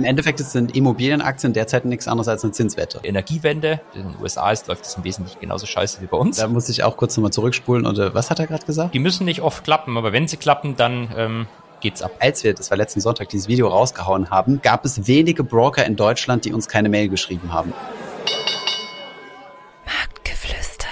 Im Endeffekt sind Immobilienaktien derzeit nichts anderes als eine Zinswette. Energiewende, in den USA ist, läuft es im Wesentlichen genauso scheiße wie bei uns. Da muss ich auch kurz nochmal zurückspulen. Und äh, was hat er gerade gesagt? Die müssen nicht oft klappen, aber wenn sie klappen, dann ähm, geht's ab. Als wir, das war letzten Sonntag, dieses Video rausgehauen haben, gab es wenige Broker in Deutschland, die uns keine Mail geschrieben haben. Marktgeflüster.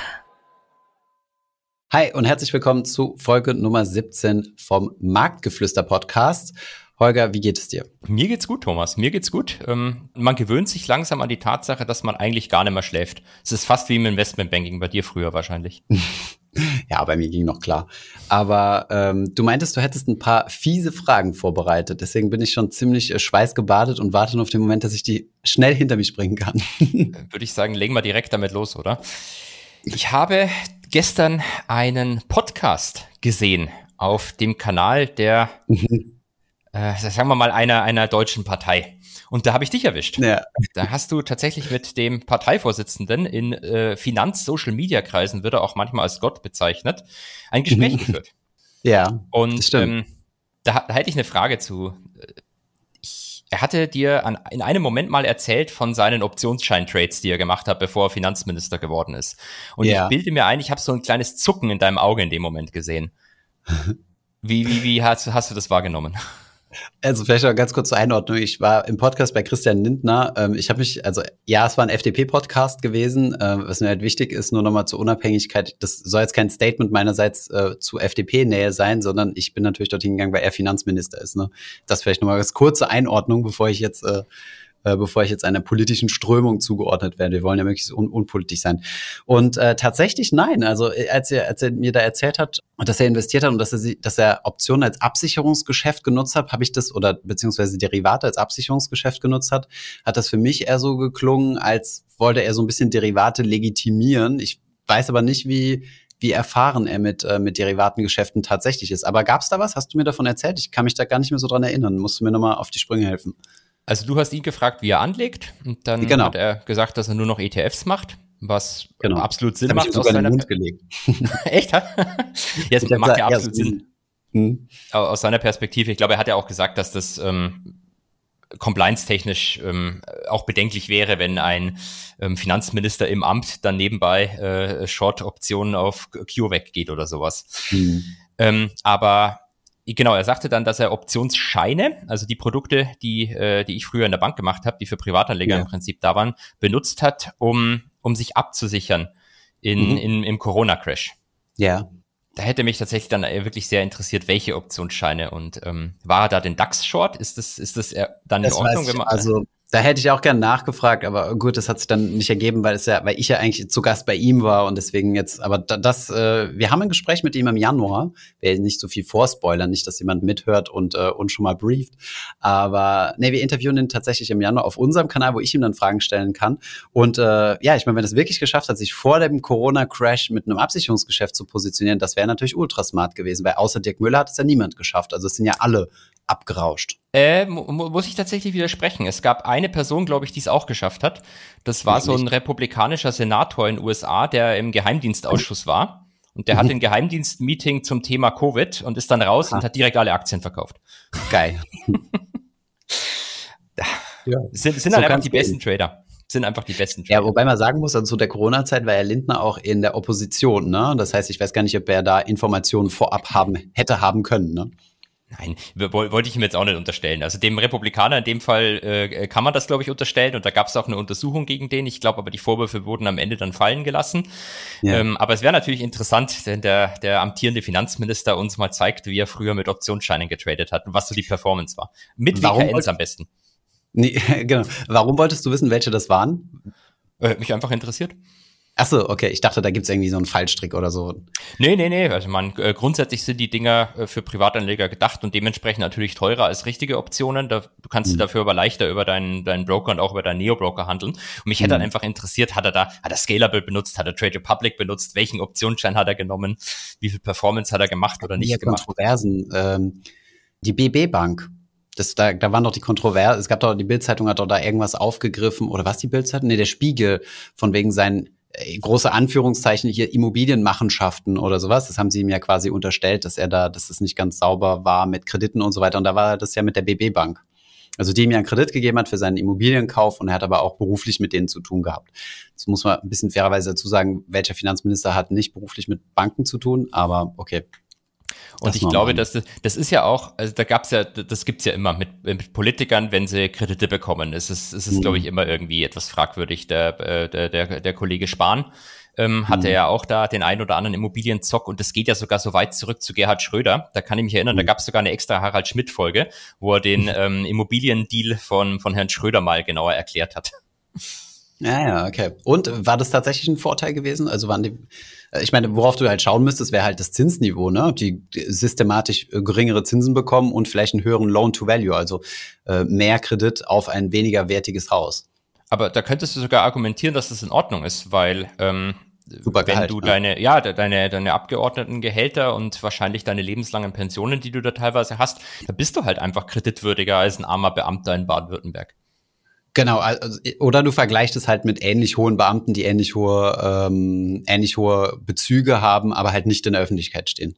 Hi und herzlich willkommen zu Folge Nummer 17 vom Marktgeflüster Podcast. Holger, wie geht es dir? Mir geht's gut, Thomas. Mir geht's gut. Ähm, man gewöhnt sich langsam an die Tatsache, dass man eigentlich gar nicht mehr schläft. Es ist fast wie im Investmentbanking, bei dir früher wahrscheinlich. ja, bei mir ging noch klar. Aber ähm, du meintest, du hättest ein paar fiese Fragen vorbereitet. Deswegen bin ich schon ziemlich äh, schweißgebadet und warte nur auf den Moment, dass ich die schnell hinter mich bringen kann. Würde ich sagen, legen wir direkt damit los, oder? Ich habe gestern einen Podcast gesehen auf dem Kanal der äh, sagen wir mal, einer, einer deutschen Partei. Und da habe ich dich erwischt. Ja. Da hast du tatsächlich mit dem Parteivorsitzenden in äh, Finanz-Social-Media-Kreisen, wird er auch manchmal als Gott bezeichnet, ein Gespräch mhm. geführt. Ja. Und ähm, da, da hätte ich eine Frage zu. Ich, er hatte dir an, in einem Moment mal erzählt von seinen Optionsschein-Trades, die er gemacht hat, bevor er Finanzminister geworden ist. Und ja. ich bilde mir ein, ich habe so ein kleines Zucken in deinem Auge in dem Moment gesehen. Wie, wie, wie hast, hast du das wahrgenommen? Also vielleicht noch ganz kurz zur Einordnung. Ich war im Podcast bei Christian Lindner. Ähm, ich habe mich, also ja, es war ein FDP-Podcast gewesen. Ähm, was mir halt wichtig ist, nur nochmal zur Unabhängigkeit. Das soll jetzt kein Statement meinerseits äh, zu FDP-Nähe sein, sondern ich bin natürlich dorthin gegangen, weil er Finanzminister ist. Ne? Das vielleicht nochmal als kurze Einordnung, bevor ich jetzt äh, äh, bevor ich jetzt einer politischen Strömung zugeordnet werde. Wir wollen ja möglichst un unpolitisch sein. Und äh, tatsächlich nein. Also äh, als er, als er mir da erzählt hat, dass er investiert hat und dass er, dass er Optionen als Absicherungsgeschäft genutzt hat, habe ich das oder beziehungsweise Derivate als Absicherungsgeschäft genutzt hat, hat das für mich eher so geklungen, als wollte er so ein bisschen Derivate legitimieren. Ich weiß aber nicht, wie wie erfahren er mit, äh, mit Derivatengeschäften tatsächlich ist. Aber gab es da was? Hast du mir davon erzählt? Ich kann mich da gar nicht mehr so dran erinnern. Musst du mir nochmal auf die Sprünge helfen. Also du hast ihn gefragt, wie er anlegt und dann genau. hat er gesagt, dass er nur noch ETFs macht, was genau. absolut Sinn macht. aus seiner Mund gelegt. Echt? ja, es macht ja absolut Sinn. Hm. Aus seiner Perspektive. Ich glaube, er hat ja auch gesagt, dass das ähm, compliance-technisch ähm, auch bedenklich wäre, wenn ein ähm, Finanzminister im Amt dann nebenbei äh, Short-Optionen auf CureVac geht oder sowas. Hm. Ähm, aber Genau, er sagte dann, dass er Optionsscheine, also die Produkte, die, äh, die ich früher in der Bank gemacht habe, die für Privatanleger ja. im Prinzip da waren, benutzt hat, um, um sich abzusichern in, mhm. in, im Corona-Crash. Ja. Da hätte mich tatsächlich dann äh, wirklich sehr interessiert, welche Optionsscheine und ähm, war er da den DAX-Short? Ist das, ist das dann in Ordnung, wenn man. Also da hätte ich auch gern nachgefragt, aber gut, das hat sich dann nicht ergeben, weil es ja, weil ich ja eigentlich zu Gast bei ihm war und deswegen jetzt, aber das, äh, wir haben ein Gespräch mit ihm im Januar, wir nicht so viel vorspoilern, nicht, dass jemand mithört und äh, uns schon mal brieft, aber nee, wir interviewen ihn tatsächlich im Januar auf unserem Kanal, wo ich ihm dann Fragen stellen kann. Und äh, ja, ich meine, wenn es wirklich geschafft hat, sich vor dem Corona-Crash mit einem Absicherungsgeschäft zu positionieren, das wäre natürlich ultra smart gewesen, weil außer Dirk Müller hat es ja niemand geschafft, also es sind ja alle abgerauscht. Äh, mu muss ich tatsächlich widersprechen. Es gab eine Person, glaube ich, die es auch geschafft hat. Das war so ein republikanischer Senator in den USA, der im Geheimdienstausschuss war. Und der mhm. hat ein Geheimdienstmeeting zum Thema Covid und ist dann raus Aha. und hat direkt alle Aktien verkauft. Geil. ja. Sind, sind so halt einfach die besten Trader sind einfach die besten Trader. Ja, wobei man sagen muss, also zu der Corona-Zeit war Herr Lindner auch in der Opposition, ne? Das heißt, ich weiß gar nicht, ob er da Informationen vorab haben, hätte haben können, ne? Nein, wollte ich ihm jetzt auch nicht unterstellen. Also dem Republikaner in dem Fall äh, kann man das, glaube ich, unterstellen. Und da gab es auch eine Untersuchung gegen den. Ich glaube aber, die Vorwürfe wurden am Ende dann fallen gelassen. Ja. Ähm, aber es wäre natürlich interessant, wenn der, der amtierende Finanzminister uns mal zeigt, wie er früher mit Optionsscheinen getradet hat und was so die Performance war. Mit WKNs am besten. Nee, genau. Warum wolltest du wissen, welche das waren? Äh, mich einfach interessiert. Ach so, okay. Ich dachte, da gibt's irgendwie so einen Fallstrick oder so. Nee, nee, nee. Also man, äh, grundsätzlich sind die Dinger äh, für Privatanleger gedacht und dementsprechend natürlich teurer als richtige Optionen. Da, du kannst mhm. dafür aber leichter über deinen, deinen Broker und auch über deinen Neo-Broker handeln. Und mich mhm. hätte dann einfach interessiert, hat er da, hat er Scalable benutzt, hat er Trade Republic benutzt, welchen Optionsschein hat er genommen, wie viel Performance hat er gemacht oder nicht gemacht. Kontroversen. Ähm, die BB Bank. Das, da, da waren doch die Kontroversen, es gab doch, die Bildzeitung hat doch da irgendwas aufgegriffen, oder was die Bildzeitung? Nee, der Spiegel, von wegen seinen große Anführungszeichen hier Immobilienmachenschaften oder sowas. Das haben sie ihm ja quasi unterstellt, dass er da, dass es nicht ganz sauber war mit Krediten und so weiter. Und da war das ja mit der BB Bank. Also die ihm ja einen Kredit gegeben hat für seinen Immobilienkauf und er hat aber auch beruflich mit denen zu tun gehabt. Das muss man ein bisschen fairerweise dazu sagen, welcher Finanzminister hat nicht beruflich mit Banken zu tun, aber okay, und ich glaube, dass das, das ist ja auch, also da gab's ja, das gibt's ja immer mit, mit Politikern, wenn sie Kredite bekommen. Es ist, es ist, mhm. glaube ich, immer irgendwie etwas fragwürdig. Der, äh, der, der, der Kollege Spahn ähm, hatte mhm. ja auch da den ein oder anderen Immobilienzock und das geht ja sogar so weit zurück zu Gerhard Schröder. Da kann ich mich erinnern, mhm. da gab es sogar eine extra Harald Schmidt-Folge, wo er den ähm, Immobiliendeal von, von Herrn Schröder mal genauer erklärt hat. Ja, ja, okay. Und war das tatsächlich ein Vorteil gewesen? Also waren die, äh, ich meine, worauf du halt schauen müsstest, wäre halt das Zinsniveau, ne? Die systematisch äh, geringere Zinsen bekommen und vielleicht einen höheren Loan to Value, also äh, mehr Kredit auf ein weniger wertiges Haus. Aber da könntest du sogar argumentieren, dass das in Ordnung ist, weil ähm, Super wenn Gehalt, du ne? deine, ja, deine, deine Abgeordnetengehälter und wahrscheinlich deine lebenslangen Pensionen, die du da teilweise hast, da bist du halt einfach kreditwürdiger als ein armer Beamter in Baden-Württemberg. Genau, also, oder du vergleichst es halt mit ähnlich hohen Beamten, die ähnlich hohe, ähm, ähnlich hohe Bezüge haben, aber halt nicht in der Öffentlichkeit stehen.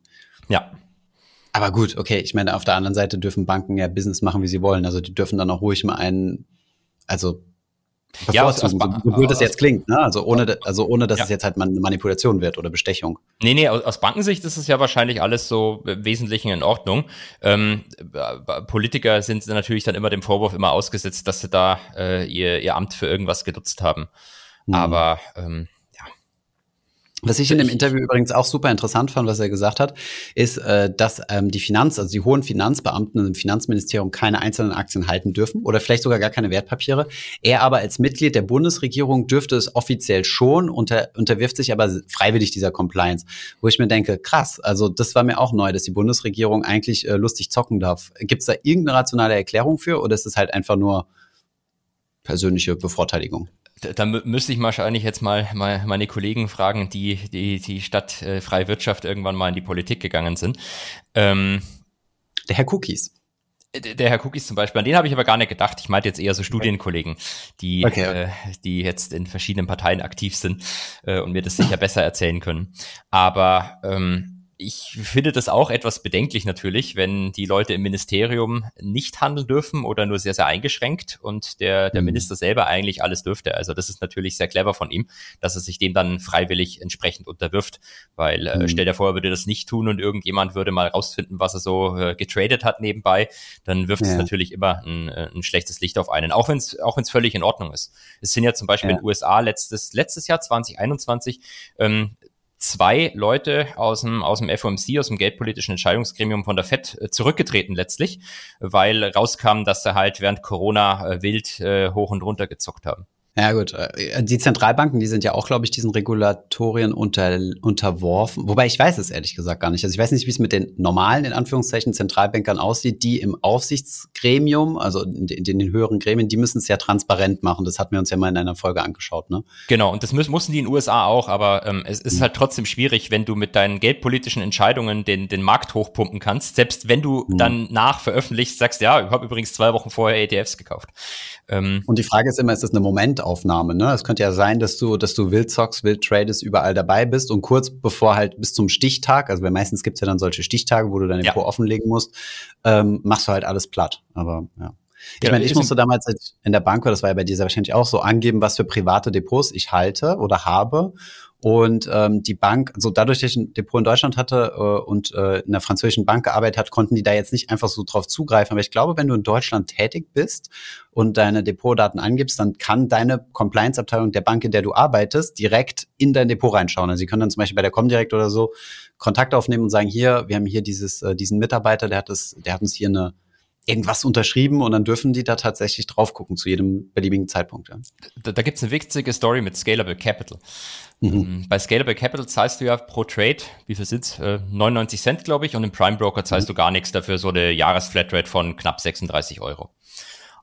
Ja. Aber gut, okay, ich meine, auf der anderen Seite dürfen Banken ja Business machen, wie sie wollen. Also die dürfen dann auch ruhig mal einen, also ja, aus, aus, so blöd das jetzt klingt, ne? Also ohne, also ohne, dass ja. es jetzt halt eine Manipulation wird oder Bestechung. Nee, nee, aus, aus Bankensicht ist es ja wahrscheinlich alles so im Wesentlichen in Ordnung. Ähm, Politiker sind natürlich dann immer dem Vorwurf immer ausgesetzt, dass sie da äh, ihr, ihr Amt für irgendwas genutzt haben. Mhm. Aber ähm, was ich in dem Interview übrigens auch super interessant fand, was er gesagt hat, ist, äh, dass ähm, die Finanz, also die hohen Finanzbeamten im Finanzministerium keine einzelnen Aktien halten dürfen oder vielleicht sogar gar keine Wertpapiere. Er aber als Mitglied der Bundesregierung dürfte es offiziell schon, unter, unterwirft sich aber freiwillig dieser Compliance. Wo ich mir denke, krass, also das war mir auch neu, dass die Bundesregierung eigentlich äh, lustig zocken darf. Gibt es da irgendeine rationale Erklärung für oder ist es halt einfach nur persönliche Bevorteiligung? Da, da müsste ich wahrscheinlich jetzt mal, mal meine Kollegen fragen, die die, die Stadt äh, Freie Wirtschaft irgendwann mal in die Politik gegangen sind. Ähm, der Herr Cookies. Der Herr Cookies zum Beispiel, an den habe ich aber gar nicht gedacht. Ich meinte jetzt eher so Studienkollegen, die, okay. äh, die jetzt in verschiedenen Parteien aktiv sind äh, und mir das sicher besser erzählen können. Aber ähm, ich finde das auch etwas bedenklich natürlich, wenn die Leute im Ministerium nicht handeln dürfen oder nur sehr, sehr eingeschränkt und der, der mhm. Minister selber eigentlich alles dürfte. Also das ist natürlich sehr clever von ihm, dass er sich dem dann freiwillig entsprechend unterwirft, weil äh, mhm. stell dir vor, er würde das nicht tun und irgendjemand würde mal rausfinden, was er so äh, getradet hat nebenbei, dann wirft ja. es natürlich immer ein, äh, ein schlechtes Licht auf einen, auch wenn es auch wenn's völlig in Ordnung ist. Es sind ja zum Beispiel ja. in den USA letztes, letztes Jahr 2021 ähm, zwei Leute aus dem, aus dem FOMC, aus dem geldpolitischen Entscheidungsgremium von der FED äh, zurückgetreten letztlich, weil rauskam, dass sie halt während Corona äh, wild äh, hoch und runter gezockt haben. Ja gut, äh, die Zentralbanken, die sind ja auch, glaube ich, diesen Regulatorien unter, unterworfen. Wobei ich weiß es ehrlich gesagt gar nicht. Also ich weiß nicht, wie es mit den normalen, in Anführungszeichen, Zentralbankern aussieht, die im Aufsichtsgremium, also in, in den höheren Gremien, die müssen es ja transparent machen. Das hatten wir uns ja mal in einer Folge angeschaut. Ne? Genau, und das müssen, mussten die in den USA auch, aber ähm, es ist mhm. halt trotzdem schwierig, wenn du mit deinen geldpolitischen Entscheidungen den, den Markt hochpumpen kannst, selbst wenn du mhm. dann nach veröffentlicht sagst, ja, ich habe übrigens zwei Wochen vorher ETFs gekauft. Ähm, und die Frage ist immer, ist das eine Momentaufnahme? Ne? Es könnte ja sein, dass du, dass du wild zockst, wild tradest, überall dabei bist und kurz bevor halt bis zum Stichtag, also weil meistens gibt's ja dann solche Stichtage, wo du deine ja. Depot offenlegen musst, ähm, machst du halt alles platt. Aber ja. Ich ja, meine, ich musste damals in der Bank, das war ja bei dir wahrscheinlich auch so, angeben, was für private Depots ich halte oder habe. Und ähm, die Bank, so dadurch, dass ich ein Depot in Deutschland hatte äh, und äh, in der französischen Bank gearbeitet hat, konnten die da jetzt nicht einfach so drauf zugreifen. Aber ich glaube, wenn du in Deutschland tätig bist und deine Depotdaten angibst, dann kann deine Compliance-Abteilung der Bank, in der du arbeitest, direkt in dein Depot reinschauen. Also sie können dann zum Beispiel bei der Comdirect oder so Kontakt aufnehmen und sagen, hier, wir haben hier dieses, äh, diesen Mitarbeiter, der hat das, der hat uns hier eine irgendwas unterschrieben und dann dürfen die da tatsächlich drauf gucken zu jedem beliebigen Zeitpunkt. Ja. Da, da gibt es eine wichtige Story mit Scalable Capital. Mhm. Ähm, bei Scalable Capital zahlst du ja pro Trade, wie viel sind's? Äh, 99 Cent, glaube ich, und im Prime Broker zahlst mhm. du gar nichts dafür, so eine Jahresflatrate von knapp 36 Euro.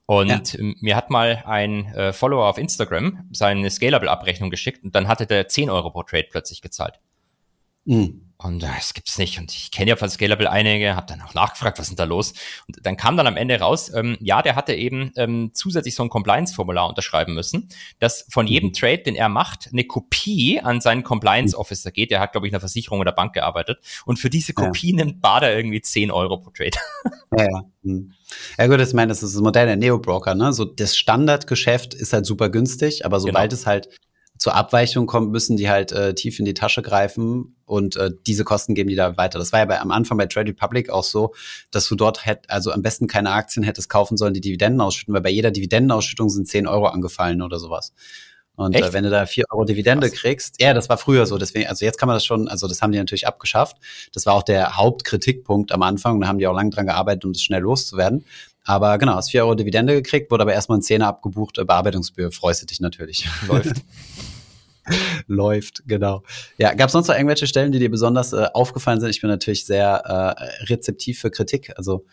Und ja. Mir hat mal ein äh, Follower auf Instagram seine Scalable-Abrechnung geschickt und dann hatte der 10 Euro pro Trade plötzlich gezahlt. Mhm. Und äh, das gibt's nicht. Und ich kenne ja von Scalable einige, habe dann auch nachgefragt, was ist denn da los? Und dann kam dann am Ende raus, ähm, ja, der hatte eben ähm, zusätzlich so ein Compliance-Formular unterschreiben müssen, dass von mhm. jedem Trade, den er macht, eine Kopie an seinen Compliance-Officer geht. Der hat, glaube ich, in einer Versicherung oder Bank gearbeitet. Und für diese Kopie ja. nimmt Bader irgendwie 10 Euro pro Trade. Ja, ja. Hm. Ja gut, ich meine, das ist das Modell der Neo-Broker, ne? So das Standardgeschäft ist halt super günstig, aber sobald genau. es halt zur Abweichung kommt, müssen die halt äh, tief in die Tasche greifen und äh, diese Kosten geben die da weiter. Das war ja bei, am Anfang bei Trade Republic auch so, dass du dort hätt, also am besten keine Aktien hättest kaufen sollen, die Dividenden ausschütten, weil bei jeder Dividendenausschüttung sind 10 Euro angefallen oder sowas. Und äh, wenn du da 4 Euro Dividende Was? kriegst, ja, das war früher so, deswegen, also jetzt kann man das schon, also das haben die natürlich abgeschafft. Das war auch der Hauptkritikpunkt am Anfang, da haben die auch lang dran gearbeitet, um das schnell loszuwerden. Aber genau, hast 4 Euro Dividende gekriegt, wurde aber erstmal ein Zehner abgebucht, äh, Bearbeitungsbühr, freust du dich natürlich. Läuft. Läuft, genau. Ja, gab es sonst noch irgendwelche Stellen, die dir besonders äh, aufgefallen sind? Ich bin natürlich sehr äh, rezeptiv für Kritik. Also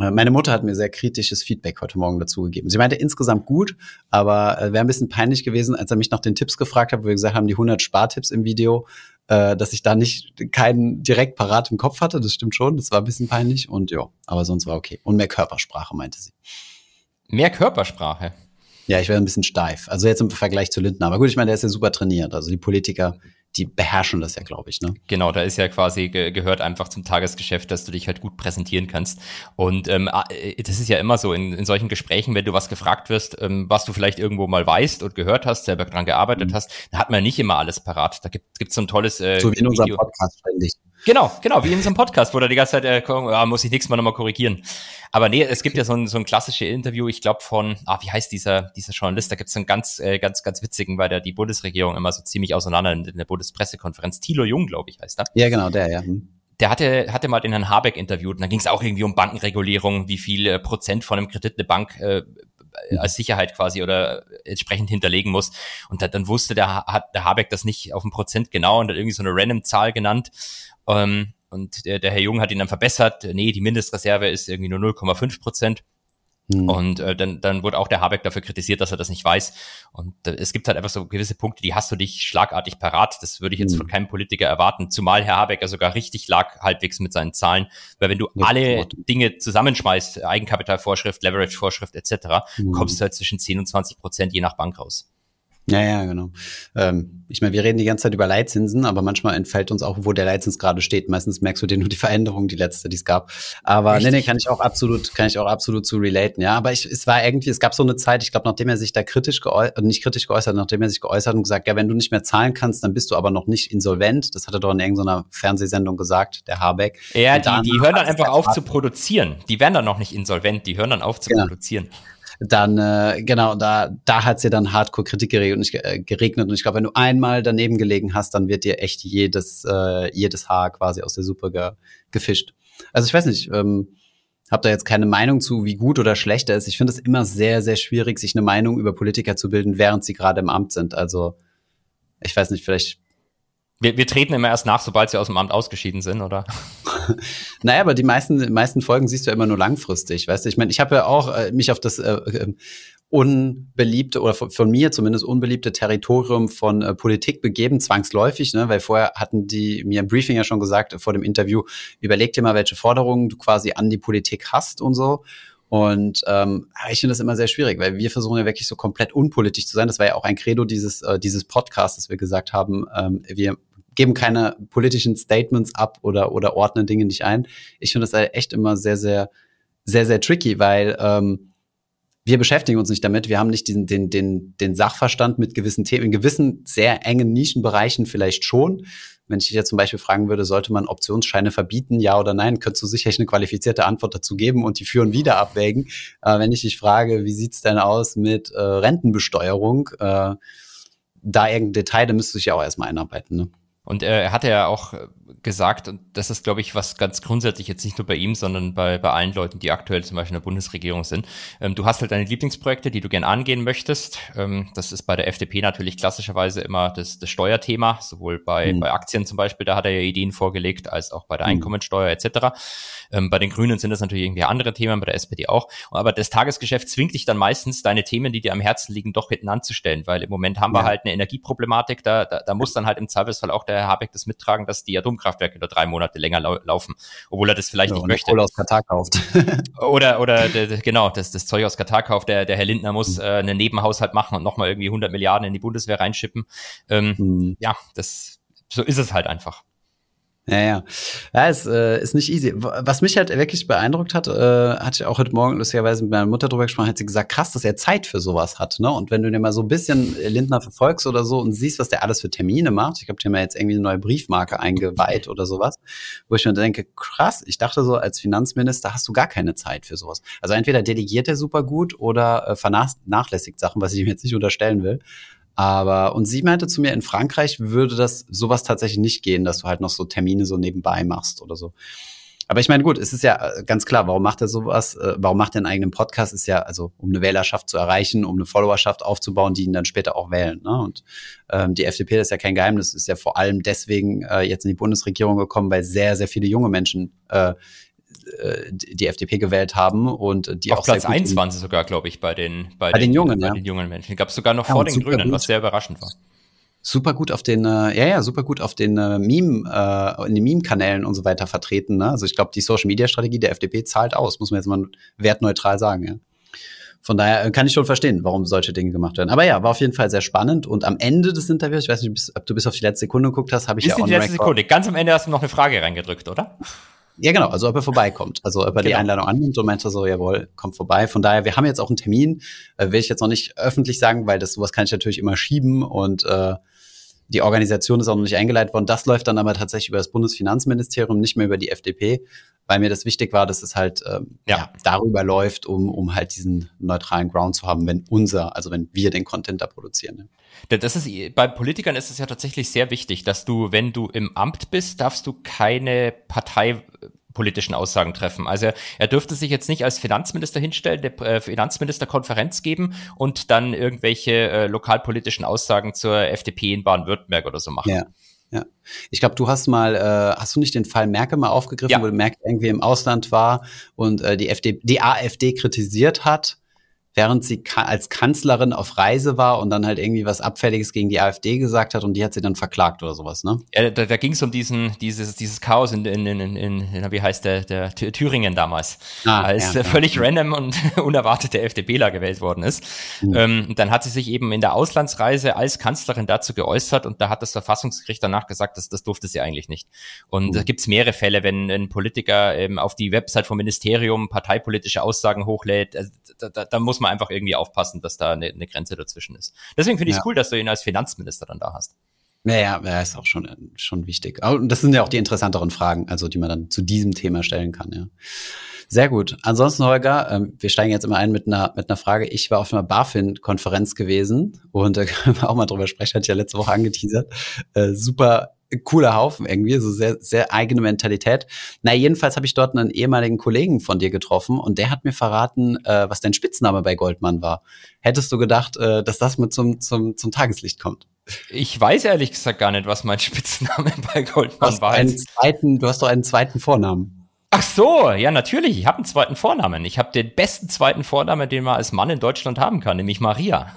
äh, meine Mutter hat mir sehr kritisches Feedback heute Morgen dazu gegeben. Sie meinte insgesamt gut, aber äh, wäre ein bisschen peinlich gewesen, als er mich nach den Tipps gefragt hat, wo wir gesagt haben, die 100 Spartipps im Video, äh, dass ich da nicht keinen direkt parat im Kopf hatte. Das stimmt schon, das war ein bisschen peinlich und ja, aber sonst war okay. Und mehr Körpersprache, meinte sie. Mehr Körpersprache? Ja, ich wäre ein bisschen steif. Also jetzt im Vergleich zu Lindner. Aber gut, ich meine, der ist ja super trainiert. Also die Politiker, die beherrschen das ja, glaube ich. Ne? Genau, da ist ja quasi ge gehört einfach zum Tagesgeschäft, dass du dich halt gut präsentieren kannst. Und ähm, äh, das ist ja immer so in, in solchen Gesprächen, wenn du was gefragt wirst, ähm, was du vielleicht irgendwo mal weißt und gehört hast, selber dran gearbeitet mhm. hast, da hat man nicht immer alles parat. Da gibt es so ein tolles äh, So wie in unserem Podcast, finde ich. Genau, genau, wie in so einem Podcast, wo da die ganze Zeit, äh, ah, muss ich nächstes Mal nochmal korrigieren. Aber nee, es gibt ja so ein, so ein klassisches Interview, ich glaube von, ah, wie heißt dieser, dieser Journalist? Da gibt es einen ganz, äh, ganz, ganz witzigen, weil der die Bundesregierung immer so ziemlich auseinander in, in der Bundespressekonferenz. Thilo Jung, glaube ich, heißt er. Ja, genau, der, ja. Hm. Der hatte, hatte mal den Herrn Habeck interviewt und da ging es auch irgendwie um Bankenregulierung, wie viel äh, Prozent von einem Kredit eine Bank äh, als Sicherheit quasi oder entsprechend hinterlegen muss. Und da, dann wusste der, hat der Habeck das nicht auf ein Prozent genau und hat irgendwie so eine random Zahl genannt. Ähm, und der, der Herr Jung hat ihn dann verbessert. Nee, die Mindestreserve ist irgendwie nur 0,5 Prozent. Mhm. Und äh, dann, dann wurde auch der Habeck dafür kritisiert, dass er das nicht weiß. Und äh, es gibt halt einfach so gewisse Punkte, die hast du dich schlagartig parat. Das würde ich jetzt mhm. von keinem Politiker erwarten. Zumal Herr Habeck ja sogar richtig lag halbwegs mit seinen Zahlen. Weil wenn du ja, alle Wort. Dinge zusammenschmeißt, Eigenkapitalvorschrift, Leverage-Vorschrift etc., mhm. kommst du halt zwischen 10 und 20 Prozent je nach Bank raus. Ja, ja, genau. Ähm, ich meine, wir reden die ganze Zeit über Leitzinsen, aber manchmal entfällt uns auch, wo der Leitzins gerade steht. Meistens merkst du dir nur die Veränderung, die letzte, die es gab. Aber Richtig. nee, nee, kann ich auch absolut, kann ich auch absolut zu relaten, ja. Aber ich, es war irgendwie, es gab so eine Zeit, ich glaube, nachdem er sich da kritisch geäußert, nicht kritisch geäußert, nachdem er sich geäußert und gesagt, ja, wenn du nicht mehr zahlen kannst, dann bist du aber noch nicht insolvent. Das hat er doch in irgendeiner Fernsehsendung gesagt, der Habeck. Ja, die, die hören dann einfach auf zu produzieren. Die werden dann noch nicht insolvent, die hören dann auf zu genau. produzieren dann äh, genau, da, da hat sie dann Hardcore-Kritik geregnet und, ich, äh, geregnet. Und ich glaube, wenn du einmal daneben gelegen hast, dann wird dir echt jedes, äh, jedes Haar quasi aus der Suppe ge gefischt. Also ich weiß nicht, ähm, habe da jetzt keine Meinung zu, wie gut oder schlecht er ist. Ich finde es immer sehr, sehr schwierig, sich eine Meinung über Politiker zu bilden, während sie gerade im Amt sind. Also ich weiß nicht, vielleicht wir, wir treten immer erst nach, sobald sie aus dem Amt ausgeschieden sind, oder? naja, aber die meisten, meisten Folgen siehst du ja immer nur langfristig, weißt du? Ich meine, ich habe ja auch äh, mich auf das äh, äh unbeliebte oder von, von, mir zumindest unbeliebte Territorium von äh, Politik begeben, zwangsläufig, ne? weil vorher hatten die mir im Briefing ja schon gesagt, vor dem Interview, überleg dir mal, welche Forderungen du quasi an die Politik hast und so. Und ähm, ich finde das immer sehr schwierig, weil wir versuchen ja wirklich so komplett unpolitisch zu sein. Das war ja auch ein Credo dieses, äh, dieses Podcasts, dass wir gesagt haben, ähm, wir geben keine politischen Statements ab oder, oder ordnen Dinge nicht ein. Ich finde das halt echt immer sehr, sehr, sehr, sehr tricky, weil ähm, wir beschäftigen uns nicht damit. Wir haben nicht diesen, den, den, den Sachverstand mit gewissen Themen, in gewissen sehr engen Nischenbereichen vielleicht schon. Wenn ich dich jetzt zum Beispiel fragen würde, sollte man Optionsscheine verbieten, ja oder nein, könntest du sicherlich eine qualifizierte Antwort dazu geben und die führen wieder abwägen. Äh, wenn ich dich frage, wie sieht's denn aus mit äh, Rentenbesteuerung, äh, da irgendein Detail, da müsstest du dich ja auch erstmal einarbeiten. Ne? Und er hatte ja auch gesagt, und das ist, glaube ich, was ganz grundsätzlich jetzt nicht nur bei ihm, sondern bei, bei allen Leuten, die aktuell zum Beispiel in der Bundesregierung sind. Ähm, du hast halt deine Lieblingsprojekte, die du gern angehen möchtest. Ähm, das ist bei der FDP natürlich klassischerweise immer das, das Steuerthema, sowohl bei, mhm. bei Aktien zum Beispiel, da hat er ja Ideen vorgelegt, als auch bei der mhm. Einkommensteuer etc. Ähm, bei den Grünen sind das natürlich irgendwie andere Themen, bei der SPD auch. Aber das Tagesgeschäft zwingt dich dann meistens, deine Themen, die dir am Herzen liegen, doch hinten anzustellen, weil im Moment haben ja. wir halt eine Energieproblematik, da, da, da muss dann halt im Zweifelsfall auch der der Habeck das mittragen, dass die Atomkraftwerke nur drei Monate länger lau laufen, obwohl er das vielleicht ja, nicht möchte. Kohle aus Katar kauft. oder oder der, genau, das, das Zeug aus Katar kauft. Der, der Herr Lindner muss mhm. äh, einen Nebenhaushalt machen und nochmal irgendwie 100 Milliarden in die Bundeswehr reinschippen. Ähm, mhm. Ja, das so ist es halt einfach. Ja, ja. Ja, es äh, ist nicht easy. Was mich halt wirklich beeindruckt hat, äh, hatte ich auch heute Morgen lustigerweise mit meiner Mutter drüber gesprochen, hat sie gesagt, krass, dass er Zeit für sowas hat, ne? Und wenn du dir mal so ein bisschen Lindner verfolgst oder so und siehst, was der alles für Termine macht, ich die haben ja jetzt irgendwie eine neue Briefmarke eingeweiht oder sowas, wo ich mir denke, krass, ich dachte so, als Finanzminister hast du gar keine Zeit für sowas. Also entweder delegiert er super gut oder äh, vernachlässigt Sachen, was ich ihm jetzt nicht unterstellen will. Aber, und sie meinte zu mir, in Frankreich würde das sowas tatsächlich nicht gehen, dass du halt noch so Termine so nebenbei machst oder so. Aber ich meine, gut, es ist ja äh, ganz klar, warum macht er sowas? Äh, warum macht er einen eigenen Podcast? Ist ja, also, um eine Wählerschaft zu erreichen, um eine Followerschaft aufzubauen, die ihn dann später auch wählen. Ne? Und ähm, die FDP, das ist ja kein Geheimnis, ist ja vor allem deswegen äh, jetzt in die Bundesregierung gekommen, weil sehr, sehr viele junge Menschen äh, die FDP gewählt haben und die Auf auch Platz 21 sogar, glaube ich, bei den, bei, bei den, den, Jungen, bei ja. den jungen Menschen. Gab es sogar noch ja, vor den Grünen, gut. was sehr überraschend war. Super gut auf den, äh, ja, ja, super gut auf den äh, Meme, äh, in den Meme-Kanälen und so weiter vertreten. Ne? Also ich glaube, die Social-Media-Strategie der FDP zahlt aus, muss man jetzt mal wertneutral sagen, ja. Von daher äh, kann ich schon verstehen, warum solche Dinge gemacht werden. Aber ja, war auf jeden Fall sehr spannend. Und am Ende des Interviews, ich weiß nicht, ob du bis auf die letzte Sekunde geguckt hast, habe ich bis ja auch. die letzte Sekunde. Ganz am Ende hast du noch eine Frage reingedrückt, oder? Ja, genau. Also ob er vorbeikommt. Also ob er genau. die Einladung annimmt und meinte so, jawohl, kommt vorbei. Von daher, wir haben jetzt auch einen Termin. Äh, will ich jetzt noch nicht öffentlich sagen, weil das sowas kann ich natürlich immer schieben und äh, die Organisation ist auch noch nicht eingeleitet worden. Das läuft dann aber tatsächlich über das Bundesfinanzministerium, nicht mehr über die FDP, weil mir das wichtig war, dass es halt ähm, ja. ja. darüber läuft, um, um halt diesen neutralen Ground zu haben, wenn unser, also wenn wir den Content da produzieren. Ja. Das ist, bei Politikern ist es ja tatsächlich sehr wichtig, dass du, wenn du im Amt bist, darfst du keine Partei politischen Aussagen treffen. Also er dürfte sich jetzt nicht als Finanzminister hinstellen, der äh, Finanzministerkonferenz geben und dann irgendwelche äh, lokalpolitischen Aussagen zur FDP in Baden-Württemberg oder so machen. Ja. Ja, ich glaube, du hast mal, äh, hast du nicht den Fall Merkel mal aufgegriffen, ja. wo Merkel irgendwie im Ausland war und äh, die, FD, die AfD kritisiert hat während sie als Kanzlerin auf Reise war und dann halt irgendwie was Abfälliges gegen die AfD gesagt hat und die hat sie dann verklagt oder sowas, ne? Ja, da, da ging es um diesen, dieses, dieses Chaos in, in, in, in, in wie heißt der, der Thüringen damals, ah, als ja, völlig ja. random und unerwartet der FDPler gewählt worden ist. Mhm. Ähm, dann hat sie sich eben in der Auslandsreise als Kanzlerin dazu geäußert und da hat das Verfassungsgericht danach gesagt, dass das durfte sie eigentlich nicht. Und mhm. da gibt's mehrere Fälle, wenn ein Politiker ähm, auf die Website vom Ministerium parteipolitische Aussagen hochlädt, also, da, da, da muss man einfach irgendwie aufpassen, dass da eine, eine Grenze dazwischen ist. Deswegen finde ich es ja. cool, dass du ihn als Finanzminister dann da hast. Ja, ja, ja, ist auch schon, schon wichtig. Und das sind ja auch die interessanteren Fragen, also die man dann zu diesem Thema stellen kann, ja. Sehr gut. Ansonsten, Holger, ähm, wir steigen jetzt immer ein mit einer, mit einer Frage. Ich war auf einer BaFin-Konferenz gewesen und da können wir auch mal drüber sprechen, hatte ich ja letzte Woche angeteasert. Äh, super cooler Haufen irgendwie, so sehr, sehr eigene Mentalität. Na, jedenfalls habe ich dort einen ehemaligen Kollegen von dir getroffen und der hat mir verraten, äh, was dein Spitzname bei Goldman war. Hättest du gedacht, äh, dass das mit zum, zum, zum Tageslicht kommt? Ich weiß ehrlich gesagt gar nicht, was mein Spitzname bei Goldman war. Einen zweiten, du hast doch einen zweiten Vornamen. Ach so, ja, natürlich. Ich habe einen zweiten Vornamen. Ich habe den besten zweiten Vornamen, den man als Mann in Deutschland haben kann, nämlich Maria.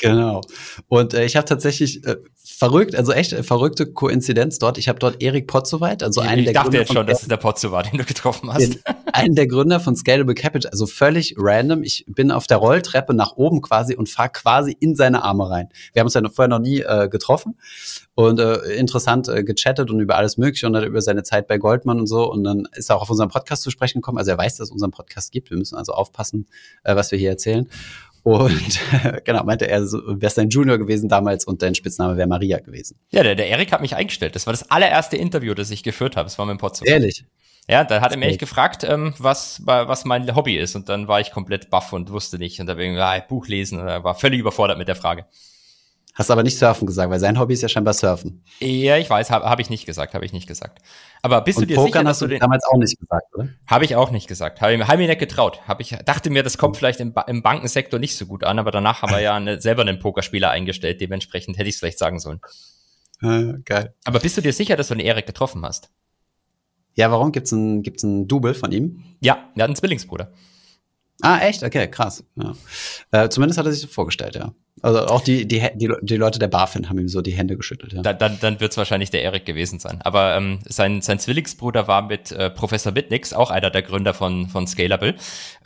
Genau. Und äh, ich habe tatsächlich äh, verrückt, also echt äh, verrückte Koinzidenz dort. Ich habe dort Erik Potzowait, also einen ich der dachte Gründer jetzt schon, dass es der Potzo war, den du getroffen hast. Den, einen der Gründer von Scalable Capital, also völlig random. Ich bin auf der Rolltreppe nach oben quasi und fahre quasi in seine Arme rein. Wir haben uns ja vorher noch nie äh, getroffen und äh, interessant äh, gechattet und über alles Mögliche und dann über seine Zeit bei Goldman und so. Und dann ist er auch auf unserem Podcast zu sprechen gekommen. Also er weiß, dass es unseren Podcast gibt. Wir müssen also aufpassen, äh, was wir hier erzählen. Und genau, meinte er, so, wärst dein Junior gewesen damals und dein Spitzname wäre Maria gewesen. Ja, der, der Erik hat mich eingestellt. Das war das allererste Interview, das ich geführt habe. Das war mit dem Potsdam. Ehrlich? Ja, da hat er mich gefragt, ähm, was, was mein Hobby ist. Und dann war ich komplett baff und wusste nicht. Und da bin ich, ah, Buch lesen. Und war völlig überfordert mit der Frage. Hast aber nicht Surfen gesagt, weil sein Hobby ist ja scheinbar Surfen. Ja, ich weiß, habe hab ich nicht gesagt, habe ich nicht gesagt. Aber bist Und du dir Pokern sicher, dass hast du den damals auch nicht gesagt, oder? Habe ich auch nicht gesagt. Habe hab mir nicht getraut. Hab ich dachte mir, das kommt vielleicht im, ba im Bankensektor nicht so gut an, aber danach haben wir ja eine, selber einen Pokerspieler eingestellt. Dementsprechend hätte ich es vielleicht sagen sollen. Ah, geil. Aber bist du dir sicher, dass du den Erik getroffen hast? Ja, warum? Gibt's ein, gibt's ein Double von ihm? Ja, er hat einen Zwillingsbruder. Ah, echt? Okay, krass. Ja. Äh, zumindest hat er sich so vorgestellt, ja. Also auch die, die, die, die Leute der BaFin haben ihm so die Hände geschüttelt. Ja. Da, dann dann wird es wahrscheinlich der Erik gewesen sein. Aber ähm, sein, sein Zwillingsbruder war mit äh, Professor Bitnix, auch einer der Gründer von, von Scalable,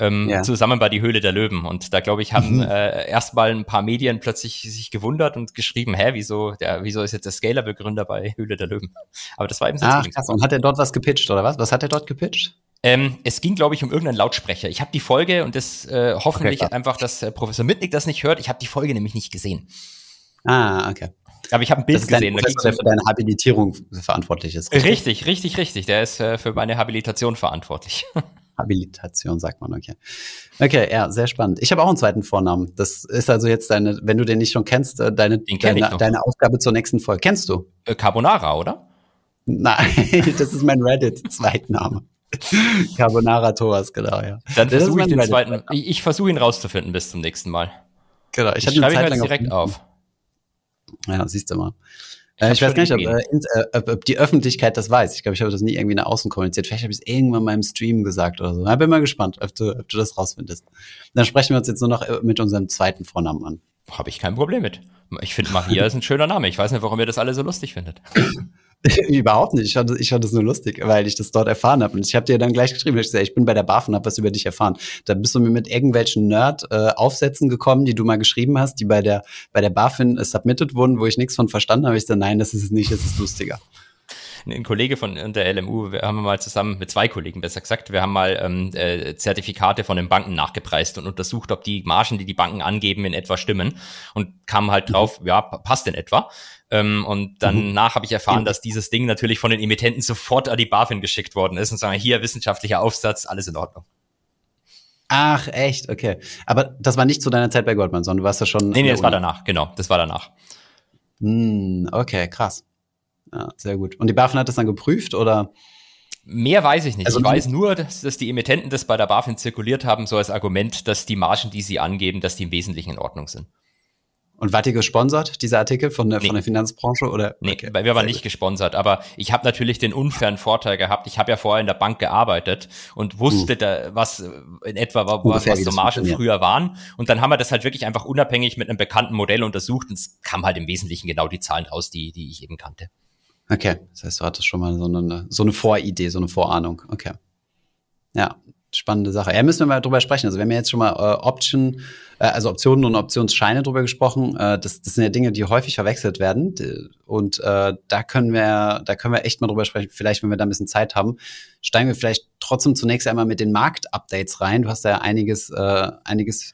ähm, ja. zusammen bei die Höhle der Löwen. Und da, glaube ich, haben mhm. äh, erstmal ein paar Medien plötzlich sich gewundert und geschrieben, hä, wieso, der, wieso ist jetzt der Scalable-Gründer bei Höhle der Löwen? Aber das war eben sein Ach, krass. Und hat er dort was gepitcht, oder was? Was hat er dort gepitcht? Ähm, es ging, glaube ich, um irgendeinen Lautsprecher. Ich habe die Folge und das äh, hoffentlich okay, einfach, dass äh, Professor Mitnick das nicht hört. Ich habe die Folge nämlich nicht gesehen. Ah, okay. Aber ich habe ein Bild das ist gesehen. Professor, der für deine Habilitierung verantwortlich ist. Richtig, richtig, richtig. richtig. Der ist äh, für meine Habilitation verantwortlich. Habilitation, sagt man, okay. Okay, ja, sehr spannend. Ich habe auch einen zweiten Vornamen. Das ist also jetzt deine, wenn du den nicht schon kennst, äh, deine, deine, deine Aufgabe zur nächsten Folge. Kennst du? Äh, Carbonara, oder? Nein, das ist mein Reddit-Zweitname. Carbonara Thomas, genau, ja. Dann versuche ich den zweiten. Ich, ich versuche ihn rauszufinden bis zum nächsten Mal. Genau, ich, ich schreibe ihn jetzt direkt auf. Ja, siehst du mal. Ich, äh, ich weiß gar nicht, ob, äh, ob, ob, die Öffentlichkeit das weiß. Ich glaube, ich habe das nie irgendwie nach außen kommuniziert. Vielleicht habe ich es irgendwann mal im Stream gesagt oder so. Ich bin mal gespannt, ob du, ob du das rausfindest. Dann sprechen wir uns jetzt nur noch äh, mit unserem zweiten Vornamen an. Habe ich kein Problem mit. Ich finde Maria ist ein schöner Name. Ich weiß nicht, warum ihr das alle so lustig findet. Überhaupt nicht. Ich fand, ich fand das nur lustig, weil ich das dort erfahren habe. Und ich habe dir dann gleich geschrieben, ich, gesagt, ich bin bei der BAF und habe was über dich erfahren. Da bist du mir mit irgendwelchen Nerd-Aufsätzen äh, gekommen, die du mal geschrieben hast, die bei der, bei der BaFin äh, submitted wurden, wo ich nichts von verstanden habe. Ich so, nein, das ist es nicht, das ist lustiger ein Kollege von der LMU, wir haben mal zusammen mit zwei Kollegen besser gesagt, wir haben mal ähm, äh, Zertifikate von den Banken nachgepreist und untersucht, ob die Margen, die die Banken angeben, in etwa stimmen und kamen halt drauf, mhm. ja, passt in etwa. Ähm, und danach mhm. habe ich erfahren, dass dieses Ding natürlich von den Emittenten sofort an die BaFin geschickt worden ist und sagen, hier wissenschaftlicher Aufsatz, alles in Ordnung. Ach, echt, okay. Aber das war nicht zu deiner Zeit bei Goldman, sondern du warst ja schon. Nee, nee, das war danach, genau, das war danach. Hm, okay, krass. Ja, sehr gut. Und die BaFin hat das dann geprüft oder? Mehr weiß ich nicht. Also ich weiß nur, dass, dass, die Emittenten das bei der BaFin zirkuliert haben, so als Argument, dass die Margen, die sie angeben, dass die im Wesentlichen in Ordnung sind. Und wart ihr gesponsert, dieser Artikel von der, nee. von der Finanzbranche? Oder? Nee, okay. wir waren nicht gesponsert, aber ich habe natürlich den unfairen Vorteil gehabt. Ich habe ja vorher in der Bank gearbeitet und wusste, uh. da, was in etwa was, was so Margen früher waren. Und dann haben wir das halt wirklich einfach unabhängig mit einem bekannten Modell untersucht und es kam halt im Wesentlichen genau die Zahlen raus, die, die ich eben kannte. Okay, das heißt, du hattest schon mal so eine, so eine Voridee, so eine Vorahnung. Okay. Ja, spannende Sache. Ja, müssen wir mal drüber sprechen. Also wir haben ja jetzt schon mal äh, Option, äh, also Optionen und Optionsscheine drüber gesprochen. Äh, das, das sind ja Dinge, die häufig verwechselt werden. Und äh, da können wir, da können wir echt mal drüber sprechen. Vielleicht, wenn wir da ein bisschen Zeit haben, steigen wir vielleicht trotzdem zunächst einmal mit den Marktupdates rein. Du hast ja einiges, äh, einiges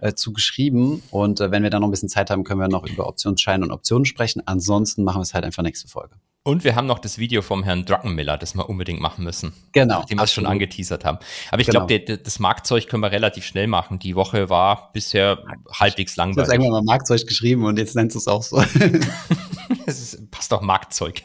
äh, zu geschrieben. Und äh, wenn wir dann noch ein bisschen Zeit haben, können wir noch über Optionsscheine und Optionen sprechen. Ansonsten machen wir es halt einfach nächste Folge. Und wir haben noch das Video vom Herrn Druckenmiller, das wir unbedingt machen müssen. Genau. Nachdem wir es schon angeteasert haben. Aber ich genau. glaube, das Marktzeug können wir relativ schnell machen. Die Woche war bisher halbwegs langweilig. Du hast irgendwann mal Marktzeug geschrieben und jetzt nennst du es auch so. es ist, passt auch Marktzeug.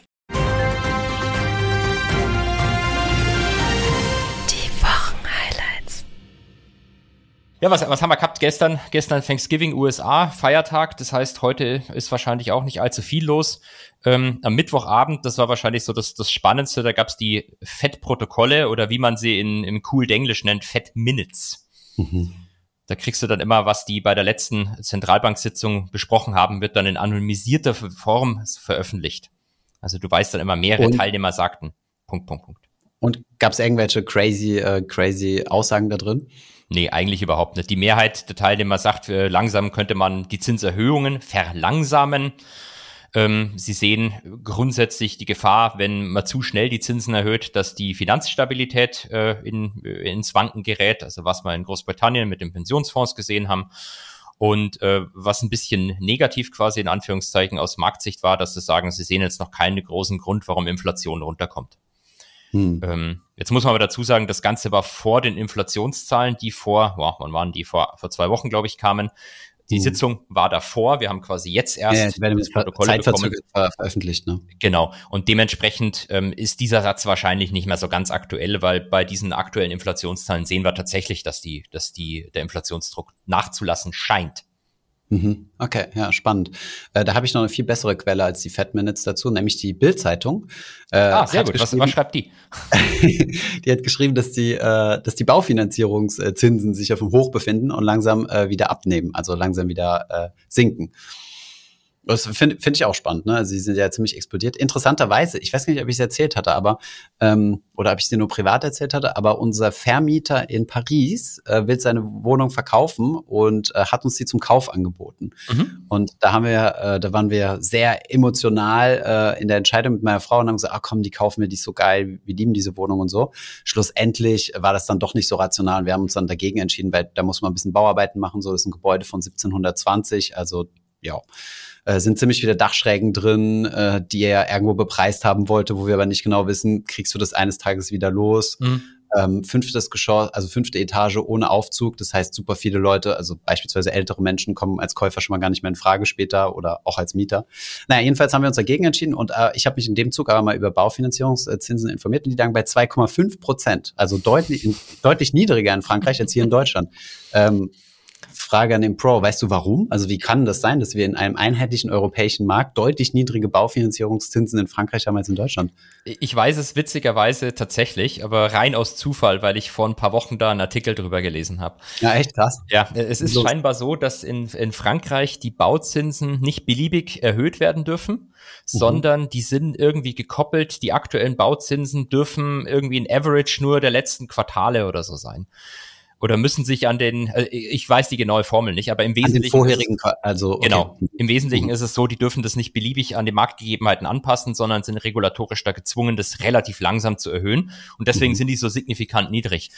Ja, was, was haben wir gehabt gestern? Gestern Thanksgiving USA, Feiertag. Das heißt, heute ist wahrscheinlich auch nicht allzu viel los. Ähm, am Mittwochabend, das war wahrscheinlich so das, das Spannendste, da gab's die Fed-Protokolle oder wie man sie in, im cool Englisch nennt, Fed-Minutes. Mhm. Da kriegst du dann immer, was die bei der letzten Zentralbanksitzung besprochen haben, wird dann in anonymisierter Form veröffentlicht. Also du weißt dann immer, mehrere Und Teilnehmer sagten. Punkt, Punkt, Punkt. Und gab's irgendwelche crazy, äh, crazy Aussagen da drin? Nee, eigentlich überhaupt nicht. Die Mehrheit der Teilnehmer sagt, äh, langsam könnte man die Zinserhöhungen verlangsamen. Ähm, sie sehen grundsätzlich die Gefahr, wenn man zu schnell die Zinsen erhöht, dass die Finanzstabilität äh, in, äh, ins Wanken gerät, also was wir in Großbritannien mit den Pensionsfonds gesehen haben. Und äh, was ein bisschen negativ quasi in Anführungszeichen aus Marktsicht war, dass sie sagen, sie sehen jetzt noch keinen großen Grund, warum Inflation runterkommt. Hm. Ähm, jetzt muss man aber dazu sagen, das Ganze war vor den Inflationszahlen, die vor, wow, wann waren die? Vor, vor zwei Wochen, glaube ich, kamen. Die hm. Sitzung war davor. Wir haben quasi jetzt erst ja, das Protokoll. Ver veröffentlicht. Ne? Genau. Und dementsprechend ähm, ist dieser Satz wahrscheinlich nicht mehr so ganz aktuell, weil bei diesen aktuellen Inflationszahlen sehen wir tatsächlich, dass die, dass die der Inflationsdruck nachzulassen scheint. Mhm. Okay, ja, spannend. Äh, da habe ich noch eine viel bessere Quelle als die Fed Minutes dazu, nämlich die Bild-Zeitung. Äh, ah, sehr gut. Was, was schreibt die? die hat geschrieben, dass die, äh, dass die Baufinanzierungszinsen sich auf dem Hoch befinden und langsam äh, wieder abnehmen, also langsam wieder äh, sinken. Das finde find ich auch spannend, ne? Also sie sind ja ziemlich explodiert. Interessanterweise, ich weiß nicht, ob ich es erzählt hatte, aber ähm, oder ob ich es dir nur privat erzählt hatte, aber unser Vermieter in Paris äh, will seine Wohnung verkaufen und äh, hat uns die zum Kauf angeboten. Mhm. Und da haben wir, äh, da waren wir sehr emotional äh, in der Entscheidung mit meiner Frau und haben gesagt, ah komm, die kaufen wir, die ist so geil, wir lieben diese Wohnung und so. Schlussendlich war das dann doch nicht so rational und wir haben uns dann dagegen entschieden, weil da muss man ein bisschen Bauarbeiten machen. So, das ist ein Gebäude von 1720, also ja äh, sind ziemlich viele Dachschrägen drin, äh, die er irgendwo bepreist haben wollte, wo wir aber nicht genau wissen, kriegst du das eines Tages wieder los. Mhm. Ähm, fünftes Geschoss, also fünfte Etage ohne Aufzug. Das heißt, super viele Leute, also beispielsweise ältere Menschen, kommen als Käufer schon mal gar nicht mehr in Frage später oder auch als Mieter. Naja, jedenfalls haben wir uns dagegen entschieden und äh, ich habe mich in dem Zug aber mal über Baufinanzierungszinsen informiert und die lagen bei 2,5 Prozent, also deutlich, deutlich niedriger in Frankreich als hier in Deutschland. Ähm, Frage an den Pro, weißt du warum? Also wie kann das sein, dass wir in einem einheitlichen europäischen Markt deutlich niedrige Baufinanzierungszinsen in Frankreich haben als in Deutschland? Ich weiß es witzigerweise tatsächlich, aber rein aus Zufall, weil ich vor ein paar Wochen da einen Artikel drüber gelesen habe. Ja, echt krass. Ja, es ist Los. scheinbar so, dass in, in Frankreich die Bauzinsen nicht beliebig erhöht werden dürfen, mhm. sondern die sind irgendwie gekoppelt. Die aktuellen Bauzinsen dürfen irgendwie ein Average nur der letzten Quartale oder so sein oder müssen sich an den, äh, ich weiß die genaue Formel nicht, aber im Wesentlichen. vorherigen, es, also. Okay. Genau. Im Wesentlichen mhm. ist es so, die dürfen das nicht beliebig an die Marktgegebenheiten anpassen, sondern sind regulatorisch da gezwungen, das relativ langsam zu erhöhen. Und deswegen mhm. sind die so signifikant niedrig.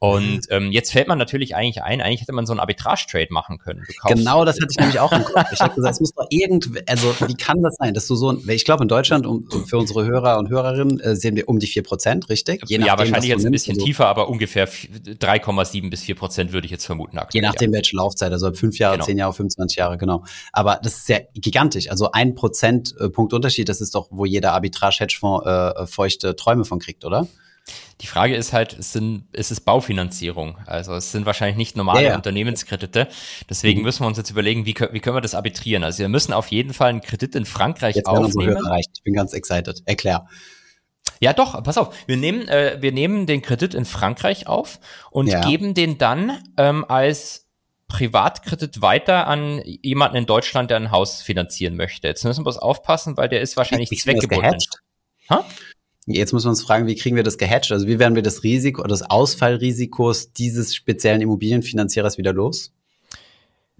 Und mhm. ähm, jetzt fällt man natürlich eigentlich ein, eigentlich hätte man so einen Arbitrage-Trade machen können. Genau, das hatte ich nämlich auch im Kopf. Ich habe gesagt, es muss doch irgendwie, also wie kann das sein, dass du so, ich glaube in Deutschland, um, für unsere Hörer und Hörerinnen, äh, sehen wir um die vier Prozent, richtig? Je nachdem, ja, wahrscheinlich jetzt ein bisschen also, tiefer, aber ungefähr 3,7 bis vier Prozent würde ich jetzt vermuten. Aktuell, je nachdem, ja. welche Laufzeit, also fünf Jahre, genau. zehn Jahre, 25 Jahre, genau. Aber das ist ja gigantisch. Also ein Prozentpunkt Unterschied, das ist doch, wo jeder Arbitrage-Hedgefonds äh, feuchte Träume von kriegt, oder? Die Frage ist halt, es, sind, es ist Baufinanzierung. Also es sind wahrscheinlich nicht normale ja, ja. Unternehmenskredite. Deswegen mhm. müssen wir uns jetzt überlegen, wie, wie können wir das arbitrieren? Also wir müssen auf jeden Fall einen Kredit in Frankreich jetzt aufnehmen. Erreicht. Ich bin ganz excited. Erklär. Ja, doch, pass auf. Wir nehmen, äh, wir nehmen den Kredit in Frankreich auf und ja. geben den dann ähm, als Privatkredit weiter an jemanden in Deutschland, der ein Haus finanzieren möchte. Jetzt müssen wir was aufpassen, weil der ist wahrscheinlich zweckgebunden. Jetzt müssen wir uns fragen, wie kriegen wir das gehatcht? Also wie werden wir das Risiko oder das Ausfallrisikos dieses speziellen Immobilienfinanzierers wieder los?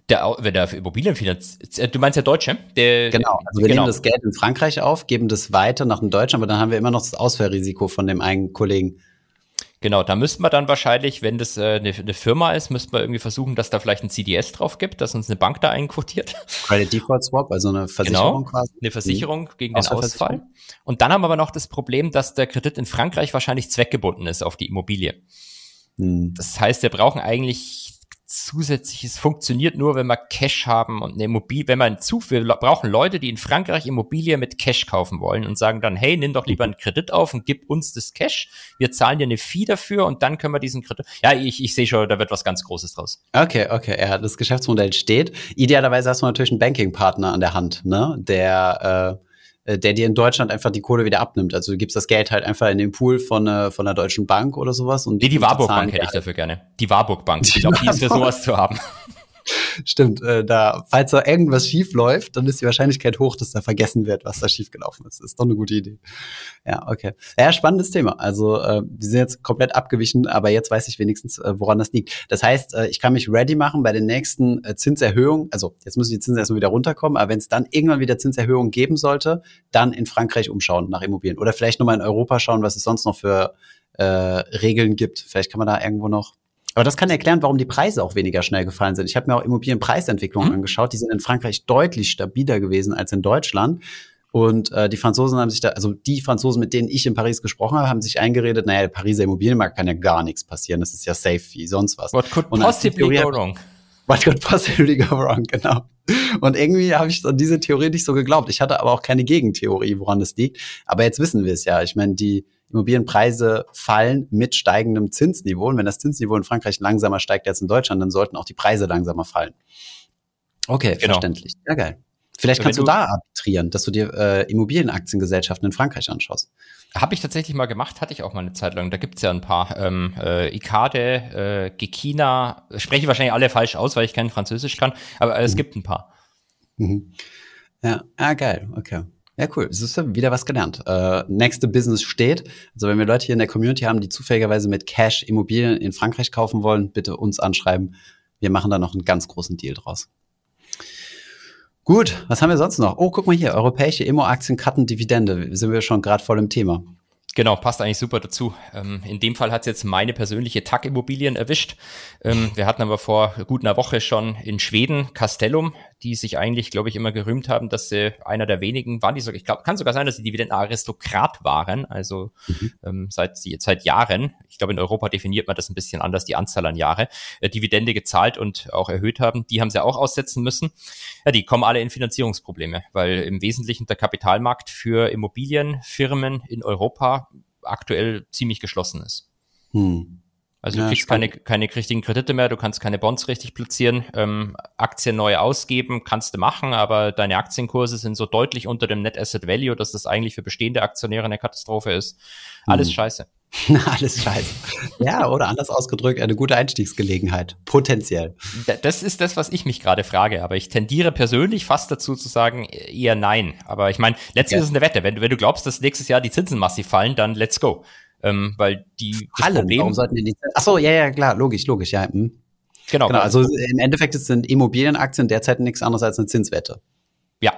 Der, wenn der Immobilienfinanzierer, äh, du meinst der Deutsche? Der, genau, also wir genau. nehmen das Geld in Frankreich auf, geben das weiter nach dem Deutschen, aber dann haben wir immer noch das Ausfallrisiko von dem einen Kollegen. Genau, da müssten wir dann wahrscheinlich, wenn das äh, eine, eine Firma ist, müssten wir irgendwie versuchen, dass da vielleicht ein CDS drauf gibt, dass uns eine Bank da einquotiert. Credit Default Swap, also eine Versicherung genau, quasi. Eine Versicherung mhm. gegen den Ausfall. Und dann haben wir aber noch das Problem, dass der Kredit in Frankreich wahrscheinlich zweckgebunden ist auf die Immobilie. Mhm. Das heißt, wir brauchen eigentlich zusätzliches funktioniert nur, wenn wir Cash haben und eine Immobilie, wenn man zu, wir brauchen Leute, die in Frankreich Immobilie mit Cash kaufen wollen und sagen dann, hey, nimm doch lieber einen Kredit auf und gib uns das Cash. Wir zahlen dir eine Fee dafür und dann können wir diesen Kredit. Ja, ich, ich sehe schon, da wird was ganz Großes draus. Okay, okay, ja, das Geschäftsmodell steht. Idealerweise hast du natürlich einen Banking-Partner an der Hand, ne, der, äh, äh, der dir in Deutschland einfach die Kohle wieder abnimmt. Also du gibst das Geld halt einfach in den Pool von, äh, von der Deutschen Bank oder sowas. Und nee, die Warburg Bank hätte ich dafür gerne. Die Warburg Bank. Ich glaube, die ist für sowas zu haben. Stimmt, äh, da, falls da irgendwas schief läuft, dann ist die Wahrscheinlichkeit hoch, dass da vergessen wird, was da schief gelaufen ist. Ist doch eine gute Idee. Ja, okay. Ja, spannendes Thema. Also, äh, wir sind jetzt komplett abgewichen, aber jetzt weiß ich wenigstens, äh, woran das liegt. Das heißt, äh, ich kann mich ready machen bei den nächsten äh, Zinserhöhungen. Also, jetzt müssen die Zinsen erstmal wieder runterkommen, aber wenn es dann irgendwann wieder Zinserhöhungen geben sollte, dann in Frankreich umschauen nach Immobilien. Oder vielleicht nochmal in Europa schauen, was es sonst noch für äh, Regeln gibt. Vielleicht kann man da irgendwo noch aber das kann erklären, warum die Preise auch weniger schnell gefallen sind. Ich habe mir auch Immobilienpreisentwicklungen mhm. angeschaut. Die sind in Frankreich deutlich stabiler gewesen als in Deutschland. Und äh, die Franzosen haben sich da, also die Franzosen, mit denen ich in Paris gesprochen habe, haben sich eingeredet, naja, der Pariser Immobilienmarkt kann ja gar nichts passieren. Das ist ja safe wie sonst was. What could possibly go wrong? What could possibly go wrong, genau. Und irgendwie habe ich an diese Theorie nicht so geglaubt. Ich hatte aber auch keine Gegentheorie, woran das liegt. Aber jetzt wissen wir es ja. Ich meine, die Immobilienpreise fallen mit steigendem Zinsniveau. Und wenn das Zinsniveau in Frankreich langsamer steigt als in Deutschland, dann sollten auch die Preise langsamer fallen. Okay, genau. verständlich. Ja, geil. Vielleicht kannst du, du, da arbitrieren, dass du dir äh, Immobilienaktiengesellschaften in Frankreich anschaust. Habe ich tatsächlich mal gemacht, hatte ich auch mal eine Zeit lang. Da gibt's ja ein paar. Ähm, äh, Icade, äh, Gekina, spreche ich wahrscheinlich alle falsch aus, weil ich kein Französisch kann, aber äh, es mhm. gibt ein paar. Mhm. Ja, ah, geil, okay. Ja, cool. Es ist wieder was gelernt. Äh, nächste Business steht. Also wenn wir Leute hier in der Community haben, die zufälligerweise mit Cash Immobilien in Frankreich kaufen wollen, bitte uns anschreiben. Wir machen da noch einen ganz großen Deal draus. Gut, was haben wir sonst noch? Oh, guck mal hier, europäische Immo-Aktien, Karten, Dividende. Sind wir schon gerade voll im Thema. Genau, passt eigentlich super dazu. Ähm, in dem Fall hat es jetzt meine persönliche TAC-Immobilien erwischt. Ähm, wir hatten aber vor gut einer Woche schon in Schweden Castellum, die sich eigentlich, glaube ich, immer gerühmt haben, dass sie einer der wenigen waren, die sogar, ich glaube, kann sogar sein, dass sie Dividendenaristokrat waren, also mhm. ähm, seit, seit Jahren. Ich glaube, in Europa definiert man das ein bisschen anders, die Anzahl an Jahre, äh, Dividende gezahlt und auch erhöht haben. Die haben sie auch aussetzen müssen. Ja, die kommen alle in Finanzierungsprobleme, weil im Wesentlichen der Kapitalmarkt für Immobilienfirmen in Europa aktuell ziemlich geschlossen ist. Hm. Also ja, du kriegst keine, keine richtigen Kredite mehr, du kannst keine Bonds richtig platzieren, ähm, Aktien neu ausgeben, kannst du machen, aber deine Aktienkurse sind so deutlich unter dem Net Asset Value, dass das eigentlich für bestehende Aktionäre eine Katastrophe ist. Alles hm. scheiße. Alles scheiße. ja, oder anders ausgedrückt, eine gute Einstiegsgelegenheit. Potenziell. Das ist das, was ich mich gerade frage. Aber ich tendiere persönlich fast dazu zu sagen, eher nein. Aber ich meine, letztlich ja. ist es eine Wette. Wenn, wenn du glaubst, dass nächstes Jahr die Zinsen massiv fallen, dann let's go. Ähm, weil die Problem. Warum sollten die nicht? Ach so, ja, ja, klar, logisch, logisch, ja. Hm. Genau. genau. Also im Endeffekt sind Immobilienaktien derzeit nichts anderes als eine Zinswette. Ja.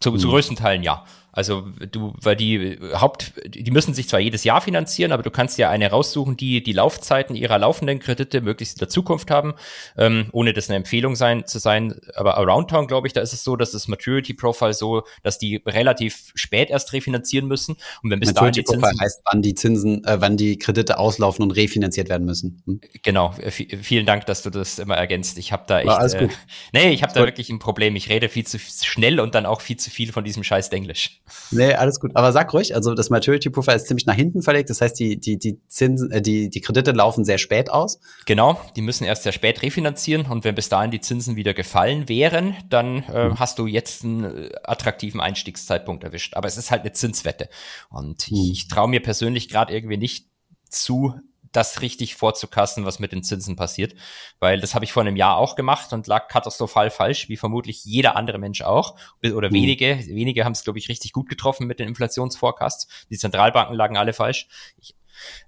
Zu, hm. zu größten Teilen ja. Also du, weil die Haupt, die müssen sich zwar jedes Jahr finanzieren, aber du kannst ja eine raussuchen, die die Laufzeiten ihrer laufenden Kredite möglichst in der Zukunft haben, ähm, ohne das eine Empfehlung sein zu sein. Aber Around Town, glaube ich, da ist es so, dass das Maturity Profile so, dass die relativ spät erst refinanzieren müssen. Und wenn bis Maturity dahin die Zinsen, heißt, wann die Zinsen, äh, wann die Kredite auslaufen und refinanziert werden müssen. Hm? Genau. Äh, vielen Dank, dass du das immer ergänzt. Ich habe da echt, gut. Äh, nee, ich habe da wirklich ein Problem. Ich rede viel zu schnell und dann auch viel zu viel von diesem Scheiß Englisch. Nee, alles gut. Aber sag ruhig, also das Maturity Profile ist ziemlich nach hinten verlegt. Das heißt, die, die, die Zinsen, äh, die, die Kredite laufen sehr spät aus. Genau, die müssen erst sehr spät refinanzieren und wenn bis dahin die Zinsen wieder gefallen wären, dann äh, mhm. hast du jetzt einen äh, attraktiven Einstiegszeitpunkt erwischt. Aber es ist halt eine Zinswette. Und mhm. ich, ich traue mir persönlich gerade irgendwie nicht zu, das richtig vorzukassen, was mit den Zinsen passiert. Weil das habe ich vor einem Jahr auch gemacht und lag katastrophal falsch, wie vermutlich jeder andere Mensch auch. Oder mhm. wenige, wenige haben es, glaube ich, richtig gut getroffen mit den Inflationsforecasts. Die Zentralbanken lagen alle falsch. Ich,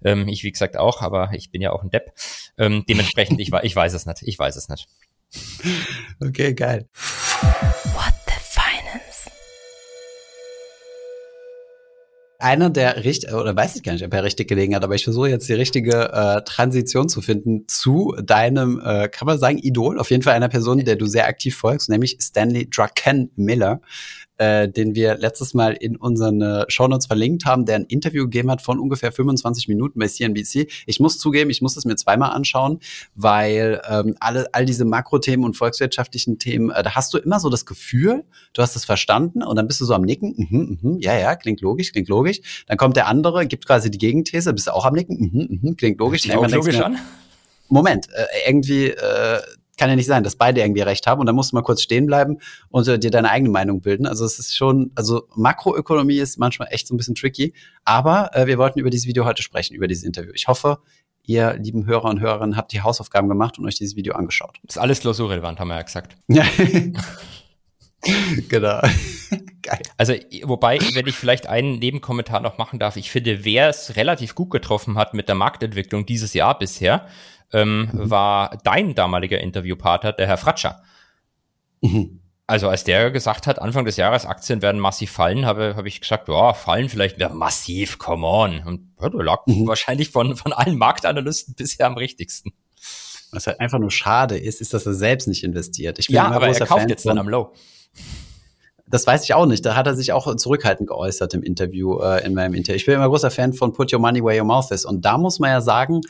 ähm, ich wie gesagt, auch, aber ich bin ja auch ein Depp. Ähm, dementsprechend, ich, ich weiß es nicht. Ich weiß es nicht. Okay, geil. Einer der richtig, oder weiß ich gar nicht, ob er richtig gelegen hat, aber ich versuche jetzt die richtige äh, Transition zu finden zu deinem, äh, kann man sagen, Idol, auf jeden Fall einer Person, der du sehr aktiv folgst, nämlich Stanley Drucken Miller äh, den wir letztes Mal in unseren äh, Shownotes verlinkt haben, der ein Interview gegeben hat von ungefähr 25 Minuten bei CNBC. Ich muss zugeben, ich muss es mir zweimal anschauen, weil ähm, alle, all diese Makrothemen und volkswirtschaftlichen Themen, äh, da hast du immer so das Gefühl, du hast es verstanden und dann bist du so am Nicken, mhm, mhm, ja, ja, klingt logisch, klingt logisch. Dann kommt der andere, gibt quasi die Gegenthese, bist du auch am Nicken, mhm, mhm, klingt logisch. Klingt auch logisch an? Moment, äh, irgendwie äh, kann ja nicht sein, dass beide irgendwie recht haben und dann musst du mal kurz stehen bleiben und dir deine eigene Meinung bilden. Also es ist schon, also Makroökonomie ist manchmal echt so ein bisschen tricky, aber äh, wir wollten über dieses Video heute sprechen, über dieses Interview. Ich hoffe, ihr lieben Hörer und Hörerinnen habt die Hausaufgaben gemacht und euch dieses Video angeschaut. Das ist alles klausurrelevant, haben wir ja gesagt. Genau. Geil. Also, wobei, wenn ich vielleicht einen Nebenkommentar noch machen darf, ich finde, wer es relativ gut getroffen hat mit der Marktentwicklung dieses Jahr bisher, ähm, mhm. war dein damaliger Interviewpartner, der Herr Fratscher. Mhm. Also als der gesagt hat, Anfang des Jahres Aktien werden massiv fallen, habe, habe ich gesagt, ja, fallen vielleicht ja, massiv, come on. Und ja, der lag mhm. wahrscheinlich von, von allen Marktanalysten bisher am richtigsten. Was halt einfach nur schade ist, ist, dass er selbst nicht investiert. Ich bin ja, aber er kauft Fan jetzt von, dann am Low. Das weiß ich auch nicht. Da hat er sich auch zurückhaltend geäußert im Interview, äh, in meinem Interview. Ich bin immer großer Fan von Put Your Money Where Your Mouth Is. Und da muss man ja sagen,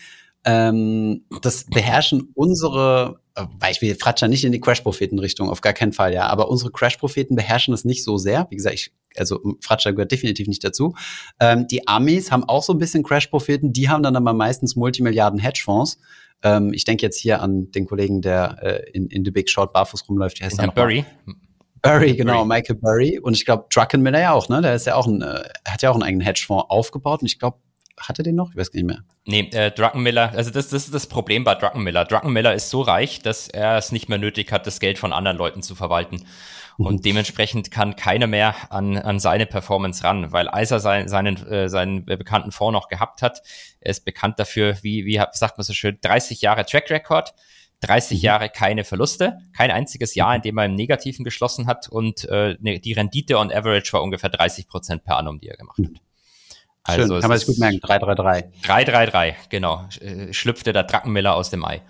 ähm, das beherrschen unsere, äh, weil ich will Fratscher nicht in die Crash-Propheten-Richtung, auf gar keinen Fall, ja, aber unsere Crash-Propheten beherrschen das nicht so sehr. Wie gesagt, ich, also Fratscher gehört definitiv nicht dazu. Ähm, die Amis haben auch so ein bisschen Crash-Propheten, die haben dann aber meistens Multimilliarden Hedgefonds. Ähm, ich denke jetzt hier an den Kollegen, der äh, in, in The Big Short barfuß rumläuft. Wie heißt Burry. Burry, genau, Burry. Michael Burry. Und ich glaube, Druckenmiller ja auch, ne? Der ist ja auch ein, äh, hat ja auch einen eigenen Hedgefonds aufgebaut. Und ich glaube, hat er den noch? Ich weiß nicht mehr. Nee, äh, Druckenmiller, also das, das ist das Problem bei Druckenmiller. Druckenmiller ist so reich, dass er es nicht mehr nötig hat, das Geld von anderen Leuten zu verwalten. Und mhm. dementsprechend kann keiner mehr an, an seine Performance ran, weil als er sein, seinen, äh, seinen bekannten Fonds noch gehabt hat, er ist bekannt dafür, wie, wie sagt man so schön, 30 Jahre Track Record. 30 mhm. Jahre keine Verluste, kein einziges Jahr, in dem er im Negativen geschlossen hat und äh, ne, die Rendite on average war ungefähr 30 Prozent per annum, die er gemacht hat. Also Schön, kann man sich gut merken, 333. 333, genau. Äh, schlüpfte der Drackenmiller aus dem Ei.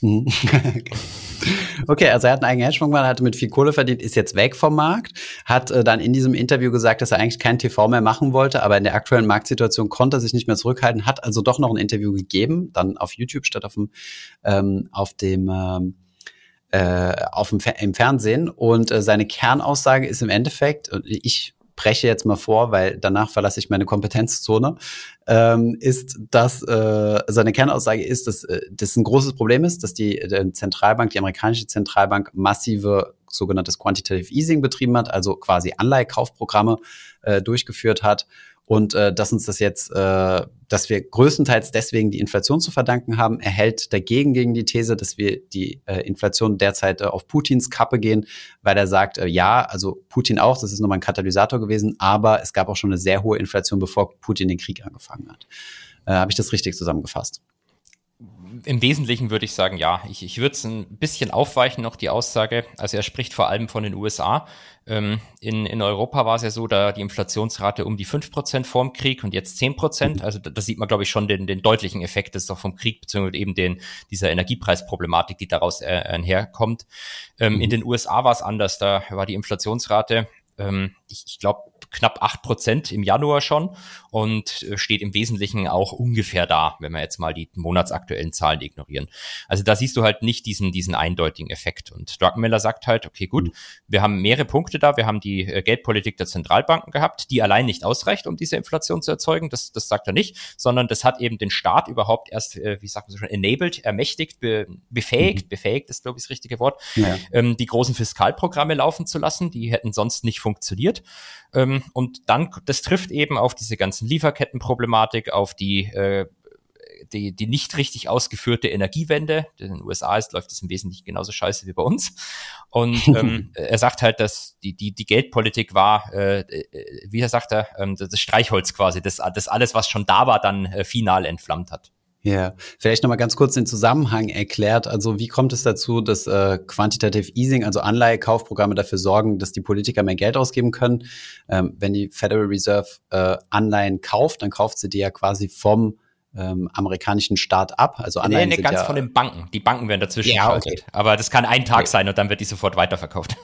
Mhm. okay, also er hat einen eigenen Hedgefonds gemacht, hatte mit viel Kohle verdient, ist jetzt weg vom Markt, hat äh, dann in diesem Interview gesagt, dass er eigentlich kein TV mehr machen wollte, aber in der aktuellen Marktsituation konnte er sich nicht mehr zurückhalten, hat also doch noch ein Interview gegeben, dann auf YouTube statt auf dem, ähm, auf dem ähm, äh, auf dem im Fernsehen und äh, seine Kernaussage ist im Endeffekt, ich breche jetzt mal vor, weil danach verlasse ich meine Kompetenzzone, ähm, ist, dass äh, seine Kernaussage ist, dass äh, das ein großes Problem ist, dass die, die Zentralbank, die amerikanische Zentralbank massive sogenanntes Quantitative Easing betrieben hat, also quasi Anleihekaufprogramme äh, durchgeführt hat und äh, dass uns das jetzt, äh, dass wir größtenteils deswegen die Inflation zu verdanken haben, erhält dagegen gegen die These, dass wir die äh, Inflation derzeit äh, auf Putins Kappe gehen, weil er sagt, äh, ja, also Putin auch, das ist nochmal ein Katalysator gewesen, aber es gab auch schon eine sehr hohe Inflation, bevor Putin den Krieg angefangen hat. Äh, Habe ich das richtig zusammengefasst? Im Wesentlichen würde ich sagen, ja. Ich, ich würde es ein bisschen aufweichen, noch die Aussage. Also er spricht vor allem von den USA. Ähm, in, in Europa war es ja so, da die Inflationsrate um die 5% vorm Krieg und jetzt 10%. Also da, da sieht man, glaube ich, schon den, den deutlichen Effekt des auch vom Krieg, beziehungsweise eben den, dieser Energiepreisproblematik, die daraus äh, einherkommt. Ähm, in mhm. den USA war es anders. Da war die Inflationsrate ähm, ich, ich glaube, knapp acht Prozent im Januar schon und äh, steht im Wesentlichen auch ungefähr da, wenn wir jetzt mal die monatsaktuellen Zahlen ignorieren. Also da siehst du halt nicht diesen, diesen eindeutigen Effekt. Und Druckenmiller sagt halt, okay, gut, wir haben mehrere Punkte da. Wir haben die äh, Geldpolitik der Zentralbanken gehabt, die allein nicht ausreicht, um diese Inflation zu erzeugen. Das, das sagt er nicht, sondern das hat eben den Staat überhaupt erst, äh, wie sagt man so schon, enabled, ermächtigt, be, befähigt, mhm. befähigt ist, glaube ich, das richtige Wort, ja. ähm, die großen Fiskalprogramme laufen zu lassen. Die hätten sonst nicht funktioniert. Ähm, und dann, das trifft eben auf diese ganzen Lieferkettenproblematik, auf die äh, die, die nicht richtig ausgeführte Energiewende. In den USA ist, läuft es im Wesentlichen genauso scheiße wie bei uns. Und ähm, er sagt halt, dass die, die, die Geldpolitik war, äh, äh, wie er sagt er, ähm, das Streichholz quasi, das, das alles, was schon da war, dann äh, final entflammt hat. Ja, vielleicht nochmal ganz kurz den Zusammenhang erklärt. Also wie kommt es dazu, dass äh, Quantitative Easing, also Anleihekaufprogramme dafür sorgen, dass die Politiker mehr Geld ausgeben können? Ähm, wenn die Federal Reserve äh, Anleihen kauft, dann kauft sie die ja quasi vom ähm, amerikanischen Staat ab. Also Anleihen nee, nee, ganz ja, von den Banken. Die Banken werden dazwischen ja, okay. Aber das kann ein Tag okay. sein und dann wird die sofort weiterverkauft.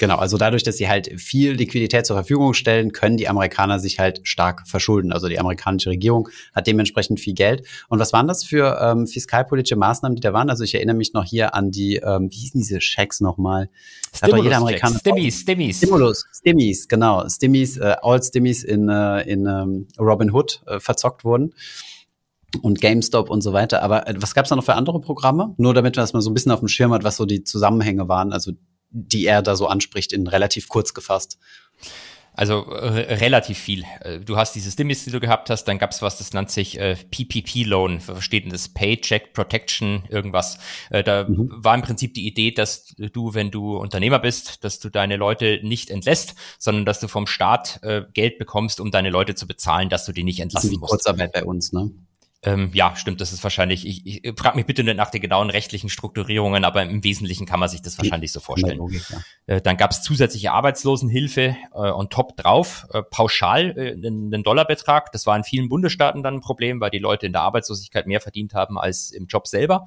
Genau, also dadurch, dass sie halt viel Liquidität zur Verfügung stellen, können die Amerikaner sich halt stark verschulden. Also die amerikanische Regierung hat dementsprechend viel Geld. Und was waren das für ähm, fiskalpolitische Maßnahmen, die da waren? Also ich erinnere mich noch hier an die, ähm, wie hießen diese Schecks nochmal? Stimmies, Stimmies. Stimulus, Stimmies, genau. Stimmies, äh, All Stimmies in, äh, in ähm, Robin Hood äh, verzockt wurden und GameStop und so weiter. Aber äh, was gab es da noch für andere Programme? Nur damit man das mal so ein bisschen auf dem Schirm hat, was so die Zusammenhänge waren. Also die er da so anspricht, in relativ kurz gefasst? Also äh, relativ viel. Äh, du hast diese Stimmis, die du gehabt hast, dann gab es was, das nennt sich äh, PPP-Loan, versteht denn das Paycheck Protection, irgendwas. Äh, da mhm. war im Prinzip die Idee, dass du, wenn du Unternehmer bist, dass du deine Leute nicht entlässt, sondern dass du vom Staat äh, Geld bekommst, um deine Leute zu bezahlen, dass du die nicht entlassen das ist die musst. Kurzarbeit bei uns, ne? Ähm, ja, stimmt, das ist wahrscheinlich, ich, ich frage mich bitte nicht nach den genauen rechtlichen Strukturierungen, aber im Wesentlichen kann man sich das wahrscheinlich so vorstellen. Logik, ja. äh, dann gab es zusätzliche Arbeitslosenhilfe äh, on top drauf, äh, pauschal äh, einen Dollarbetrag. Das war in vielen Bundesstaaten dann ein Problem, weil die Leute in der Arbeitslosigkeit mehr verdient haben als im Job selber.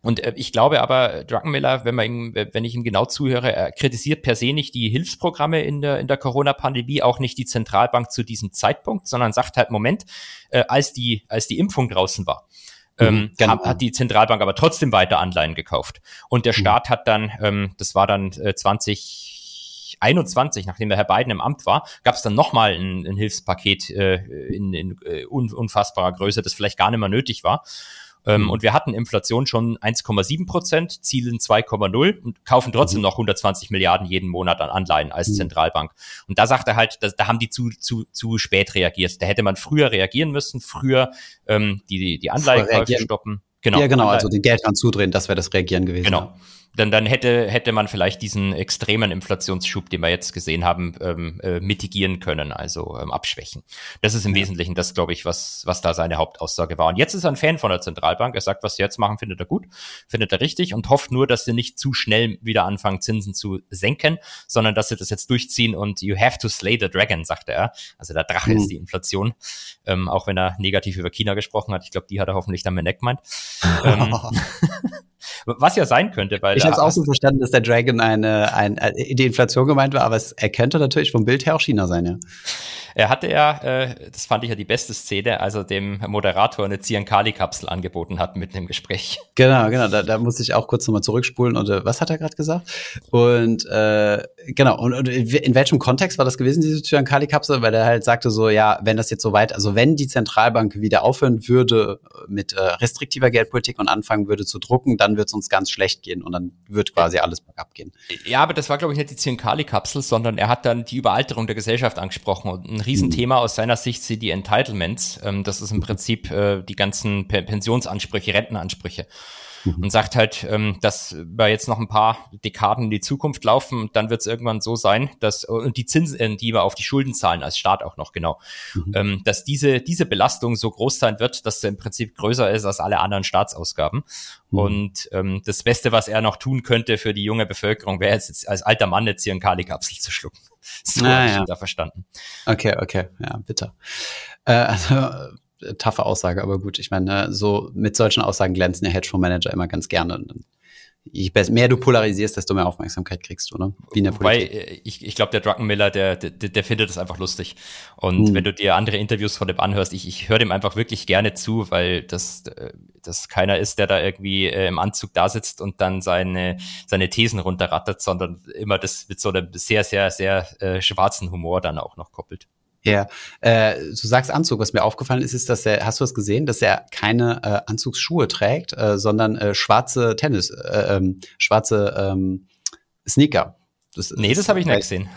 Und äh, ich glaube aber, Druckenmiller, wenn man ihm, wenn ich ihm genau zuhöre, er kritisiert per se nicht die Hilfsprogramme in der, in der Corona-Pandemie, auch nicht die Zentralbank zu diesem Zeitpunkt, sondern sagt halt, Moment, äh, als die, als die Impfung draußen war, mhm, ähm, genau. hat, hat die Zentralbank aber trotzdem weiter Anleihen gekauft. Und der mhm. Staat hat dann, ähm, das war dann äh, 2021, nachdem der Herr Biden im Amt war, gab es dann nochmal ein, ein Hilfspaket äh, in, in uh, unfassbarer Größe, das vielleicht gar nicht mehr nötig war. Ähm, mhm. Und wir hatten Inflation schon 1,7 Prozent, zielen 2,0 und kaufen trotzdem mhm. noch 120 Milliarden jeden Monat an Anleihen als mhm. Zentralbank. Und da sagt er halt, da, da haben die zu, zu, zu spät reagiert. Da hätte man früher reagieren müssen, früher ähm, die, die Anleihenkäufe stoppen. Genau. Ja, genau, also den Geldhahn zudrehen, das wäre das Reagieren gewesen. Genau dann, dann hätte, hätte man vielleicht diesen extremen Inflationsschub, den wir jetzt gesehen haben, ähm, äh, mitigieren können, also ähm, abschwächen. Das ist im ja. Wesentlichen das, glaube ich, was, was da seine Hauptaussage war. Und jetzt ist er ein Fan von der Zentralbank. Er sagt, was sie jetzt machen, findet er gut, findet er richtig und hofft nur, dass sie nicht zu schnell wieder anfangen, Zinsen zu senken, sondern dass sie das jetzt durchziehen und you have to slay the dragon, sagte er. Also der Drache mhm. ist die Inflation, ähm, auch wenn er negativ über China gesprochen hat. Ich glaube, die hat er hoffentlich dann mit gemeint. ähm, Was ja sein könnte, weil. Ich habe es auch so verstanden, dass der Dragon eine, eine, eine, die Inflation gemeint war, aber es, er könnte natürlich vom Bild her auch China sein, ja. Er hatte ja, äh, das fand ich ja die beste Szene, also dem Moderator eine Ziankali-Kapsel angeboten hat mit dem Gespräch. Genau, genau, da, da muss ich auch kurz nochmal zurückspulen und äh, was hat er gerade gesagt? Und äh, genau, und, und, in welchem Kontext war das gewesen, diese Ziankali-Kapsel? Weil er halt sagte so, ja, wenn das jetzt so weit, also wenn die Zentralbank wieder aufhören würde mit äh, restriktiver Geldpolitik und anfangen würde zu drucken, dann wird es uns ganz schlecht gehen und dann wird quasi alles bergab gehen. Ja, aber das war, glaube ich, nicht die Ziankali-Kapsel, sondern er hat dann die Überalterung der Gesellschaft angesprochen und ein Riesenthema mhm. aus seiner Sicht sind die Entitlements. Ähm, das ist im Prinzip äh, die ganzen Pensionsansprüche, Rentenansprüche mhm. und sagt halt, ähm, dass wir jetzt noch ein paar Dekaden in die Zukunft laufen und dann wird es irgendwann so sein, dass und die Zinsen, äh, die wir auf die Schulden zahlen als Staat auch noch genau, mhm. ähm, dass diese diese Belastung so groß sein wird, dass sie im Prinzip größer ist als alle anderen Staatsausgaben. Mhm. Und ähm, das Beste, was er noch tun könnte für die junge Bevölkerung, wäre jetzt als alter Mann jetzt hier einen Kali-Kapsel zu schlucken. So ah, habe ich ja. da verstanden. Okay, okay, ja, bitter. Äh, also taffe Aussage, aber gut, ich meine, so mit solchen Aussagen glänzen ja Hedgefondsmanager immer ganz gerne. Je mehr du polarisierst, desto mehr Aufmerksamkeit kriegst du, ne? Wie in der Wobei, äh, ich, ich glaube, der Druckenmiller, der, der, der findet das einfach lustig. Und hm. wenn du dir andere Interviews von dem anhörst, ich, ich höre dem einfach wirklich gerne zu, weil das, äh, das keiner ist, der da irgendwie äh, im Anzug da sitzt und dann seine, seine Thesen runterrattert, sondern immer das mit so einem sehr, sehr, sehr äh, schwarzen Humor dann auch noch koppelt. Ja, äh, du sagst Anzug. Was mir aufgefallen ist, ist, dass er, hast du es gesehen, dass er keine äh, Anzugsschuhe trägt, äh, sondern äh, schwarze Tennis, äh, ähm, schwarze ähm, Sneaker. Das, nee, das, das habe ich nicht gesehen.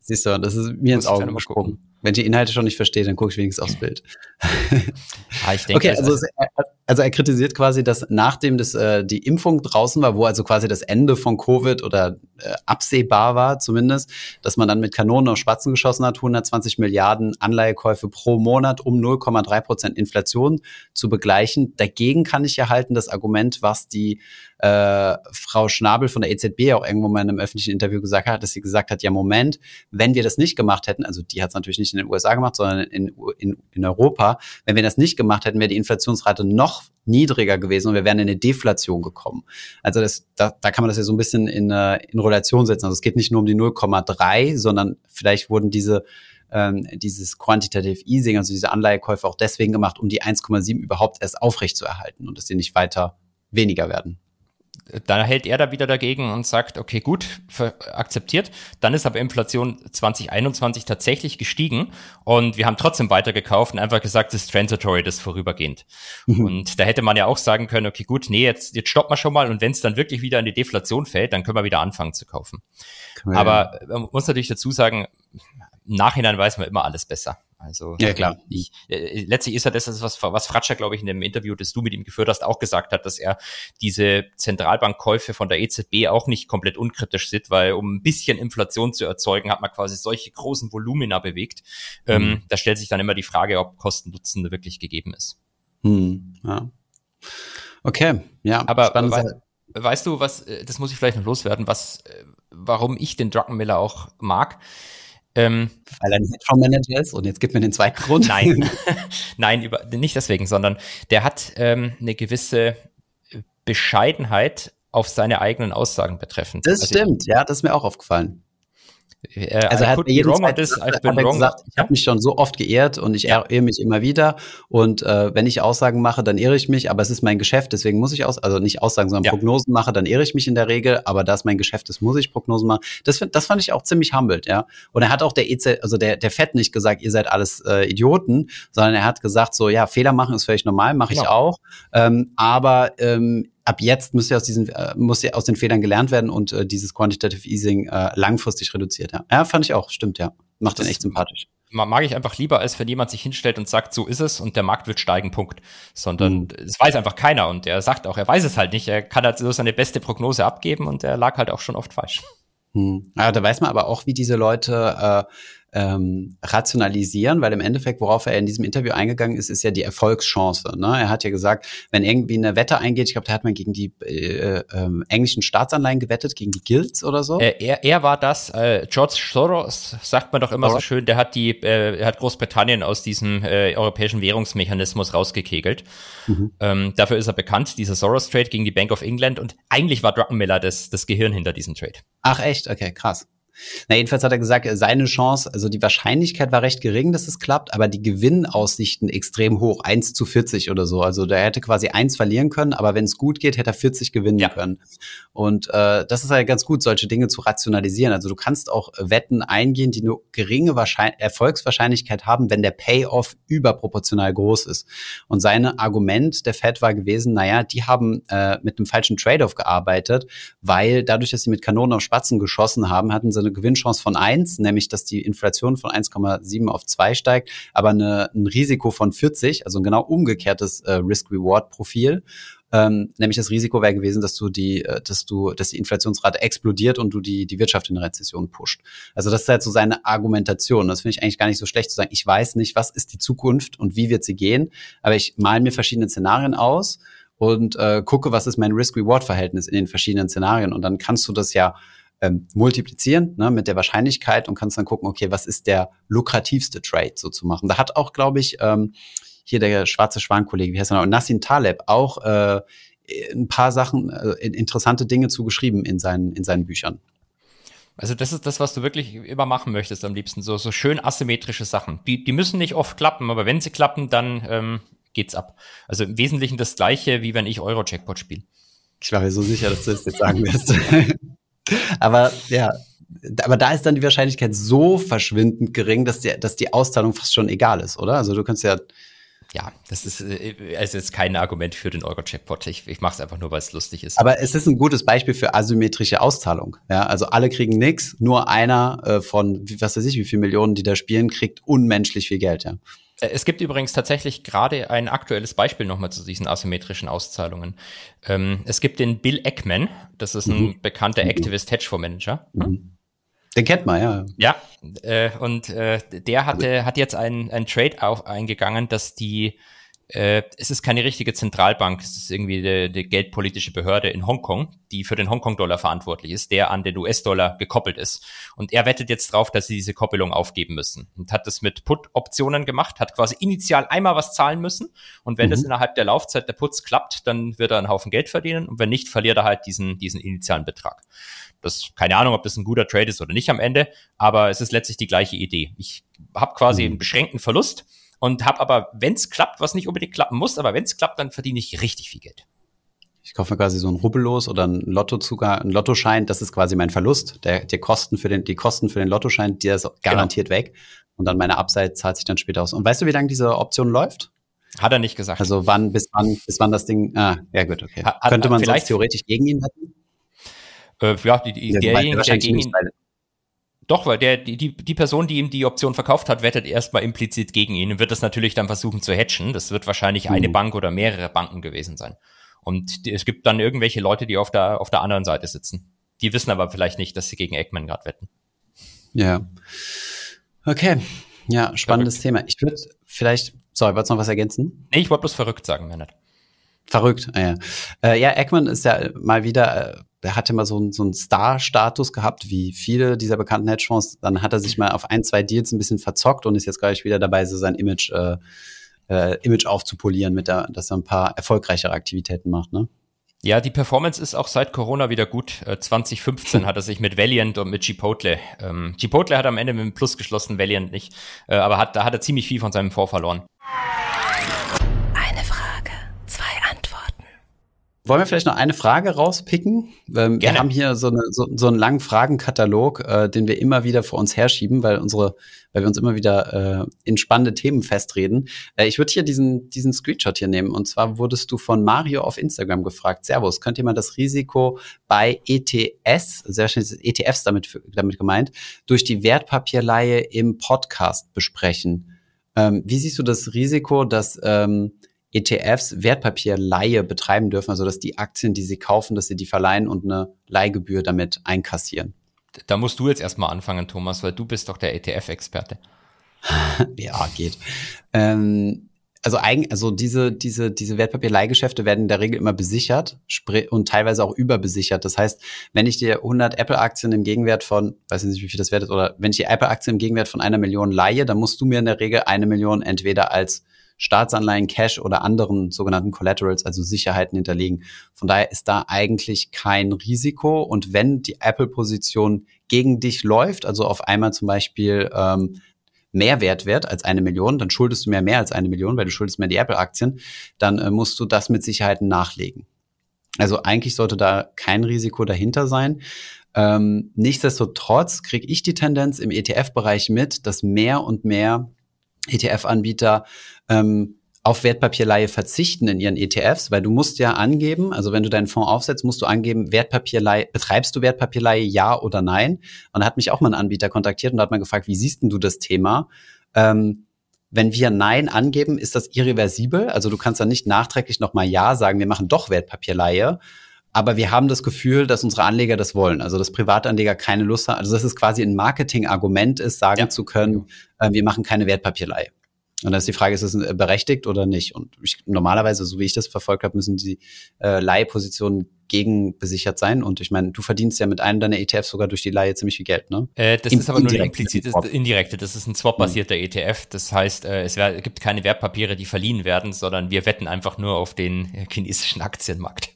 Siehst du, das ist mir ins Auge gesprungen. Wenn ich die Inhalte schon nicht verstehe, dann gucke ich wenigstens aufs Bild. ah, ich denke, okay, also, also er kritisiert quasi, dass nachdem das, äh, die Impfung draußen war, wo also quasi das Ende von Covid oder äh, absehbar war zumindest, dass man dann mit Kanonen auf Spatzen geschossen hat, 120 Milliarden Anleihekäufe pro Monat, um 0,3 Prozent Inflation zu begleichen. Dagegen kann ich ja halten das Argument, was die äh, Frau Schnabel von der EZB auch irgendwo mal in einem öffentlichen Interview gesagt hat, dass sie gesagt hat, ja Moment, wenn wir das nicht gemacht hätten, also die hat es natürlich nicht in den USA gemacht, sondern in, in, in Europa, wenn wir das nicht gemacht hätten, wäre die Inflationsrate noch niedriger gewesen und wir wären in eine Deflation gekommen. Also das, da, da kann man das ja so ein bisschen in, äh, in Relation setzen. Also es geht nicht nur um die 0,3, sondern vielleicht wurden diese ähm, dieses Quantitative Easing, also diese Anleihekäufe auch deswegen gemacht, um die 1,7 überhaupt erst aufrecht zu erhalten und dass sie nicht weiter weniger werden dann hält er da wieder dagegen und sagt, okay, gut, akzeptiert. Dann ist aber Inflation 2021 tatsächlich gestiegen und wir haben trotzdem weitergekauft und einfach gesagt, das ist transitory, das ist vorübergehend. Mhm. Und da hätte man ja auch sagen können, okay, gut, nee, jetzt, jetzt stoppen wir schon mal und wenn es dann wirklich wieder in die Deflation fällt, dann können wir wieder anfangen zu kaufen. Cool. Aber man muss natürlich dazu sagen, im Nachhinein weiß man immer alles besser. Also ja, klar. Ich, äh, letztlich ist er das, was, was Fratscher, glaube ich, in dem Interview, das du mit ihm geführt hast, auch gesagt hat, dass er diese Zentralbankkäufe von der EZB auch nicht komplett unkritisch sieht, weil um ein bisschen Inflation zu erzeugen, hat man quasi solche großen Volumina bewegt. Ähm, mhm. Ähm, da stellt sich dann immer die Frage, ob Kosten-Nutzen wirklich gegeben ist. Mhm. Ja. Okay, ja. Aber we weißt du, was, äh, das muss ich vielleicht noch loswerden, was, äh, warum ich den Druckenmiller auch mag? Ähm, Weil er ein Hedgefondsmanager ist und jetzt gibt mir den zweiten Grund. Nein, nein, über, nicht deswegen, sondern der hat ähm, eine gewisse Bescheidenheit auf seine eigenen Aussagen betreffend. Das also, stimmt, ja, das ist mir auch aufgefallen. Äh, also er hat mir jeden Zeit this, gesagt, hat gesagt, ich habe mich schon so oft geehrt und ich ja. irre mich immer wieder. Und äh, wenn ich Aussagen mache, dann irre ich mich, aber es ist mein Geschäft, deswegen muss ich aus, also nicht Aussagen, sondern ja. Prognosen mache, dann irre ich mich in der Regel, aber da es mein Geschäft ist, muss ich Prognosen machen. Das, das fand ich auch ziemlich humbled, ja. Und er hat auch der EZ, also der, der Fett nicht gesagt, ihr seid alles äh, Idioten, sondern er hat gesagt, so ja, Fehler machen ist völlig normal, mache ich genau. auch. Ähm, aber ähm, ab jetzt muss ja aus diesen äh, muss ja aus den Fehlern gelernt werden und äh, dieses Quantitative Easing äh, langfristig reduziert. Ja. ja, fand ich auch, stimmt ja, macht das den echt sympathisch. Mag ich einfach lieber, als wenn jemand sich hinstellt und sagt, so ist es und der Markt wird steigen, Punkt. Sondern mhm. es weiß einfach keiner und er sagt auch, er weiß es halt nicht. Er kann halt so seine beste Prognose abgeben und er lag halt auch schon oft falsch. Hm. Ja, da weiß man aber auch, wie diese Leute äh, ähm, rationalisieren, weil im Endeffekt, worauf er in diesem Interview eingegangen ist, ist ja die Erfolgschance. Ne? Er hat ja gesagt, wenn irgendwie eine Wette eingeht, ich glaube, da hat man gegen die äh, äh, englischen Staatsanleihen gewettet, gegen die Guilds oder so. Äh, er, er war das, äh, George Soros, sagt man doch immer Soros. so schön, der hat die, äh, er hat Großbritannien aus diesem äh, europäischen Währungsmechanismus rausgekegelt. Mhm. Ähm, dafür ist er bekannt, dieser Soros-Trade gegen die Bank of England und eigentlich war Druckenmiller das, das Gehirn hinter diesem Trade. Ach echt? Okay, krass. Na, jedenfalls hat er gesagt, seine Chance, also die Wahrscheinlichkeit war recht gering, dass es klappt, aber die Gewinnaussichten extrem hoch, 1 zu 40 oder so. Also der hätte quasi 1 verlieren können, aber wenn es gut geht, hätte er 40 gewinnen ja. können. Und äh, das ist halt ganz gut, solche Dinge zu rationalisieren. Also du kannst auch Wetten eingehen, die nur geringe Wahrschein Erfolgswahrscheinlichkeit haben, wenn der Payoff überproportional groß ist. Und sein Argument der Fed war gewesen, naja, die haben äh, mit einem falschen Trade-off gearbeitet, weil dadurch, dass sie mit Kanonen auf Spatzen geschossen haben, hatten sie eine Gewinnchance von eins, nämlich dass die Inflation von 1,7 auf 2 steigt, aber eine, ein Risiko von 40, also ein genau umgekehrtes äh, Risk-Reward-Profil. Ähm, nämlich das Risiko wäre gewesen, dass du die, äh, dass du, dass die Inflationsrate explodiert und du die, die Wirtschaft in eine Rezession pusht. Also das ist halt so seine Argumentation. Das finde ich eigentlich gar nicht so schlecht zu sagen. Ich weiß nicht, was ist die Zukunft und wie wird sie gehen, aber ich male mir verschiedene Szenarien aus und äh, gucke, was ist mein Risk-Reward-Verhältnis in den verschiedenen Szenarien. Und dann kannst du das ja ähm, multiplizieren ne, mit der Wahrscheinlichkeit und kannst dann gucken, okay, was ist der lukrativste Trade so zu machen. Da hat auch, glaube ich, ähm, hier der schwarze Schwan-Kollege, wie heißt er noch, Nassim Taleb, auch äh, ein paar Sachen, äh, interessante Dinge zugeschrieben in seinen, in seinen Büchern. Also das ist das, was du wirklich immer machen möchtest am liebsten, so, so schön asymmetrische Sachen. Die, die müssen nicht oft klappen, aber wenn sie klappen, dann ähm, geht's ab. Also im Wesentlichen das gleiche, wie wenn ich Euro-Jackpot spiele. Ich war mir so sicher, dass du das jetzt sagen wirst. aber ja, aber da ist dann die Wahrscheinlichkeit so verschwindend gering, dass die, dass die Auszahlung fast schon egal ist, oder? Also du kannst ja. Ja, das ist also jetzt kein Argument für den Euro-Jackpot. Ich, ich mache es einfach nur, weil es lustig ist. Aber es ist ein gutes Beispiel für asymmetrische Auszahlung. Ja, also alle kriegen nichts, nur einer äh, von, was weiß ich, wie viele Millionen, die da spielen, kriegt unmenschlich viel Geld. Ja. Äh, es gibt übrigens tatsächlich gerade ein aktuelles Beispiel nochmal zu diesen asymmetrischen Auszahlungen. Ähm, es gibt den Bill Eckman, das ist ein mhm. bekannter mhm. Activist Hedgefonds Manager. Mhm. Den kennt man, ja. Ja, äh, und äh, der hatte, hat jetzt einen, einen Trade auf, eingegangen, dass die äh, es ist keine richtige Zentralbank, es ist irgendwie die, geldpolitische Behörde in Hongkong, die für den Hongkong-Dollar verantwortlich ist, der an den US-Dollar gekoppelt ist. Und er wettet jetzt drauf, dass sie diese Koppelung aufgeben müssen und hat das mit Put-Optionen gemacht, hat quasi initial einmal was zahlen müssen und wenn mhm. das innerhalb der Laufzeit der Puts klappt, dann wird er einen Haufen Geld verdienen und wenn nicht, verliert er halt diesen, diesen initialen Betrag. Das, keine Ahnung, ob das ein guter Trade ist oder nicht am Ende, aber es ist letztlich die gleiche Idee. Ich habe quasi mhm. einen beschränkten Verlust und habe aber, wenn es klappt, was nicht unbedingt klappen muss, aber wenn es klappt, dann verdiene ich richtig viel Geld. Ich kaufe mir quasi so ein Rubbellos oder ein Lottozucker, ein Lottoschein, das ist quasi mein Verlust. Der, die Kosten für den, die Kosten für den Lottoschein, die ist garantiert genau. weg. Und dann meine Upside zahlt sich dann später aus. Und weißt du, wie lange diese Option läuft? Hat er nicht gesagt. Also wann, bis wann, bis wann das Ding, ah, ja gut, okay. Hat, Könnte man vielleicht theoretisch gegen ihn wetten? Äh, ja, die, die, ja, derjenige, der gegen ihn, doch, weil der, die, die Person, die ihm die Option verkauft hat, wettet erstmal implizit gegen ihn und wird das natürlich dann versuchen zu hatchen. Das wird wahrscheinlich mhm. eine Bank oder mehrere Banken gewesen sein. Und es gibt dann irgendwelche Leute, die auf der, auf der anderen Seite sitzen. Die wissen aber vielleicht nicht, dass sie gegen Eggman gerade wetten. Ja. Okay. Ja, spannendes verrückt. Thema. Ich würde vielleicht, sorry, wolltest du noch was ergänzen? Nee, ich wollte bloß verrückt sagen, Bernhard. Verrückt, ah, ja. Äh, ja, Eggman ist ja mal wieder äh, der hatte mal so, einen, so einen Star-Status gehabt, wie viele dieser bekannten Hedgefonds. Dann hat er sich mal auf ein, zwei Deals ein bisschen verzockt und ist jetzt gleich wieder dabei, so sein Image, äh, äh, Image aufzupolieren, mit der, dass er ein paar erfolgreichere Aktivitäten macht, ne? Ja, die Performance ist auch seit Corona wieder gut. 2015 äh, hat er sich mit Valiant und mit Chipotle. Ähm, Chipotle hat am Ende mit dem Plus geschlossen, Valiant nicht. Äh, aber hat, da hat er ziemlich viel von seinem Fonds verloren. Wollen wir vielleicht noch eine Frage rauspicken? Ähm, wir haben hier so, eine, so, so einen langen Fragenkatalog, äh, den wir immer wieder vor uns herschieben, weil unsere, weil wir uns immer wieder äh, in spannende Themen festreden. Äh, ich würde hier diesen, diesen Screenshot hier nehmen. Und zwar wurdest du von Mario auf Instagram gefragt. Servus, könnt ihr mal das Risiko bei ETS, sehr wahrscheinlich ETFs damit, damit gemeint, durch die Wertpapierleihe im Podcast besprechen? Ähm, wie siehst du das Risiko, dass ähm, ETFs Wertpapierleihe betreiben dürfen, also dass die Aktien, die sie kaufen, dass sie die verleihen und eine Leihgebühr damit einkassieren. Da musst du jetzt erstmal anfangen, Thomas, weil du bist doch der ETF-Experte. ja, geht. Ähm, also eigen, also diese, diese, diese Wertpapierleihgeschäfte werden in der Regel immer besichert und teilweise auch überbesichert. Das heißt, wenn ich dir 100 Apple-Aktien im Gegenwert von, weiß nicht, wie viel das wert ist, oder wenn ich die Apple-Aktien im Gegenwert von einer Million leihe, dann musst du mir in der Regel eine Million entweder als Staatsanleihen, Cash oder anderen sogenannten Collaterals, also Sicherheiten hinterlegen. Von daher ist da eigentlich kein Risiko. Und wenn die Apple-Position gegen dich läuft, also auf einmal zum Beispiel ähm, mehr wert wird als eine Million, dann schuldest du mehr mehr als eine Million, weil du schuldest mehr die Apple-Aktien, dann äh, musst du das mit Sicherheiten nachlegen. Also eigentlich sollte da kein Risiko dahinter sein. Ähm, nichtsdestotrotz kriege ich die Tendenz im ETF-Bereich mit, dass mehr und mehr ETF-Anbieter ähm, auf Wertpapierleihe verzichten in ihren ETFs, weil du musst ja angeben, also wenn du deinen Fonds aufsetzt, musst du angeben, Wertpapierleihe, betreibst du Wertpapierleihe, ja oder nein? Und da hat mich auch mal ein Anbieter kontaktiert und da hat man gefragt, wie siehst denn du das Thema? Ähm, wenn wir Nein angeben, ist das irreversibel. Also du kannst dann nicht nachträglich nochmal Ja sagen, wir machen doch Wertpapierleihe. Aber wir haben das Gefühl, dass unsere Anleger das wollen. Also dass Privatanleger keine Lust haben. Also dass es quasi ein Marketing-Argument ist, sagen ja. zu können, äh, wir machen keine Wertpapierleihe. Und dann ist die Frage, ist es äh, berechtigt oder nicht? Und ich, normalerweise, so wie ich das verfolgt habe, müssen die äh, Leihpositionen gegenbesichert sein. Und ich meine, du verdienst ja mit einem deiner ETFs sogar durch die Leihe ziemlich viel Geld, ne? Äh, das Im, ist aber nur eine implizite, indirekte. Das ist ein Swap-basierter mhm. ETF. Das heißt, äh, es wär, gibt keine Wertpapiere, die verliehen werden, sondern wir wetten einfach nur auf den chinesischen Aktienmarkt.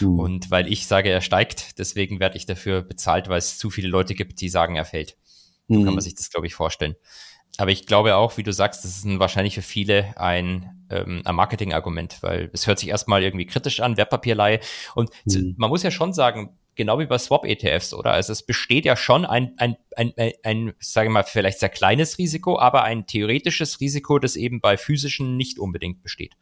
Mhm. Und weil ich sage, er steigt, deswegen werde ich dafür bezahlt, weil es zu viele Leute gibt, die sagen, er fällt. So mhm. kann man sich das, glaube ich, vorstellen. Aber ich glaube auch, wie du sagst, das ist ein, wahrscheinlich für viele ein, ähm, ein Marketingargument, weil es hört sich erstmal irgendwie kritisch an, Wertpapierleihe. Und mhm. man muss ja schon sagen, genau wie bei Swap-ETFs, oder? Also es besteht ja schon ein, ein, ein, ein, ein sage ich mal, vielleicht sehr kleines Risiko, aber ein theoretisches Risiko, das eben bei physischen nicht unbedingt besteht.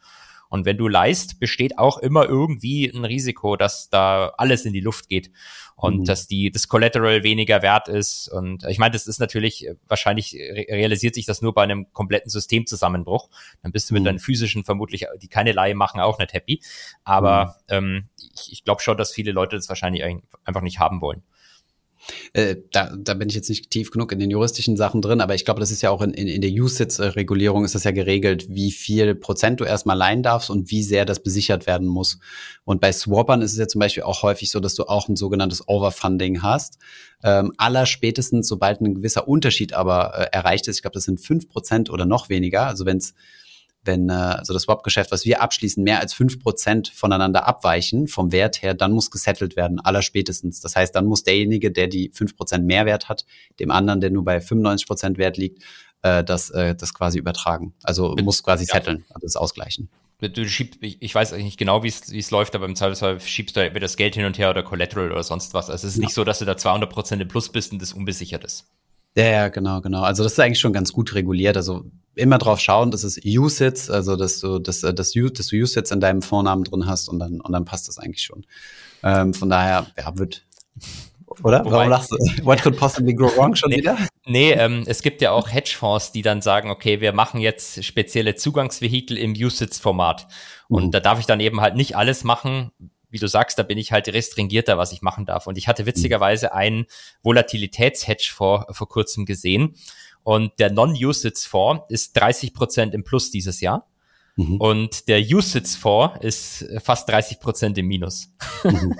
Und wenn du leist, besteht auch immer irgendwie ein Risiko, dass da alles in die Luft geht und mhm. dass die das Collateral weniger wert ist. Und ich meine, das ist natürlich äh, wahrscheinlich realisiert sich das nur bei einem kompletten Systemzusammenbruch. Dann bist du mit mhm. deinen physischen vermutlich, die keine Laie machen, auch nicht happy. Aber mhm. ähm, ich, ich glaube schon, dass viele Leute das wahrscheinlich einfach nicht haben wollen. Äh, da, da bin ich jetzt nicht tief genug in den juristischen Sachen drin, aber ich glaube, das ist ja auch in, in, in der USITS-Regulierung ist das ja geregelt, wie viel Prozent du erstmal leihen darfst und wie sehr das besichert werden muss. Und bei Swappern ist es ja zum Beispiel auch häufig so, dass du auch ein sogenanntes Overfunding hast. Ähm, aller spätestens, sobald ein gewisser Unterschied aber äh, erreicht ist, ich glaube, das sind fünf Prozent oder noch weniger, also wenn es wenn äh, also das Swap-Geschäft, was wir abschließen, mehr als fünf Prozent voneinander abweichen vom Wert her, dann muss gesettelt werden, allerspätestens. Das heißt, dann muss derjenige, der die fünf Prozent Mehrwert hat, dem anderen, der nur bei 95 Prozent Wert liegt, äh, das, äh, das quasi übertragen. Also Mit, muss quasi ja. setteln, also das ausgleichen. Du schiebst, ich weiß eigentlich nicht genau, wie es läuft, aber im Zweifelsfall schiebst du entweder das Geld hin und her oder Collateral oder sonst was. Also es ist ja. nicht so, dass du da 200 Prozent im Plus bist und das unbesichert ist. Ja, ja, genau, genau. Also das ist eigentlich schon ganz gut reguliert. Also immer drauf schauen, dass es USITs, also dass du das, äh, das, dass du USITs in deinem Vornamen drin hast und dann, und dann passt das eigentlich schon. Ähm, von daher, ja, wird. Oder? Wobei, Warum lachst du? What could possibly go wrong schon nee, wieder? Nee, ähm, es gibt ja auch Hedgefonds, die dann sagen, okay, wir machen jetzt spezielle Zugangsvehikel im USITS-Format. Und mhm. da darf ich dann eben halt nicht alles machen, wie du sagst, da bin ich halt restringierter, was ich machen darf. Und ich hatte witzigerweise einen Volatilitätshedge vor, vor kurzem gesehen. Und der Non-Usage-Fonds ist 30 Prozent im Plus dieses Jahr. Mhm. Und der Usage-Fonds ist fast 30 Prozent im Minus. Mhm.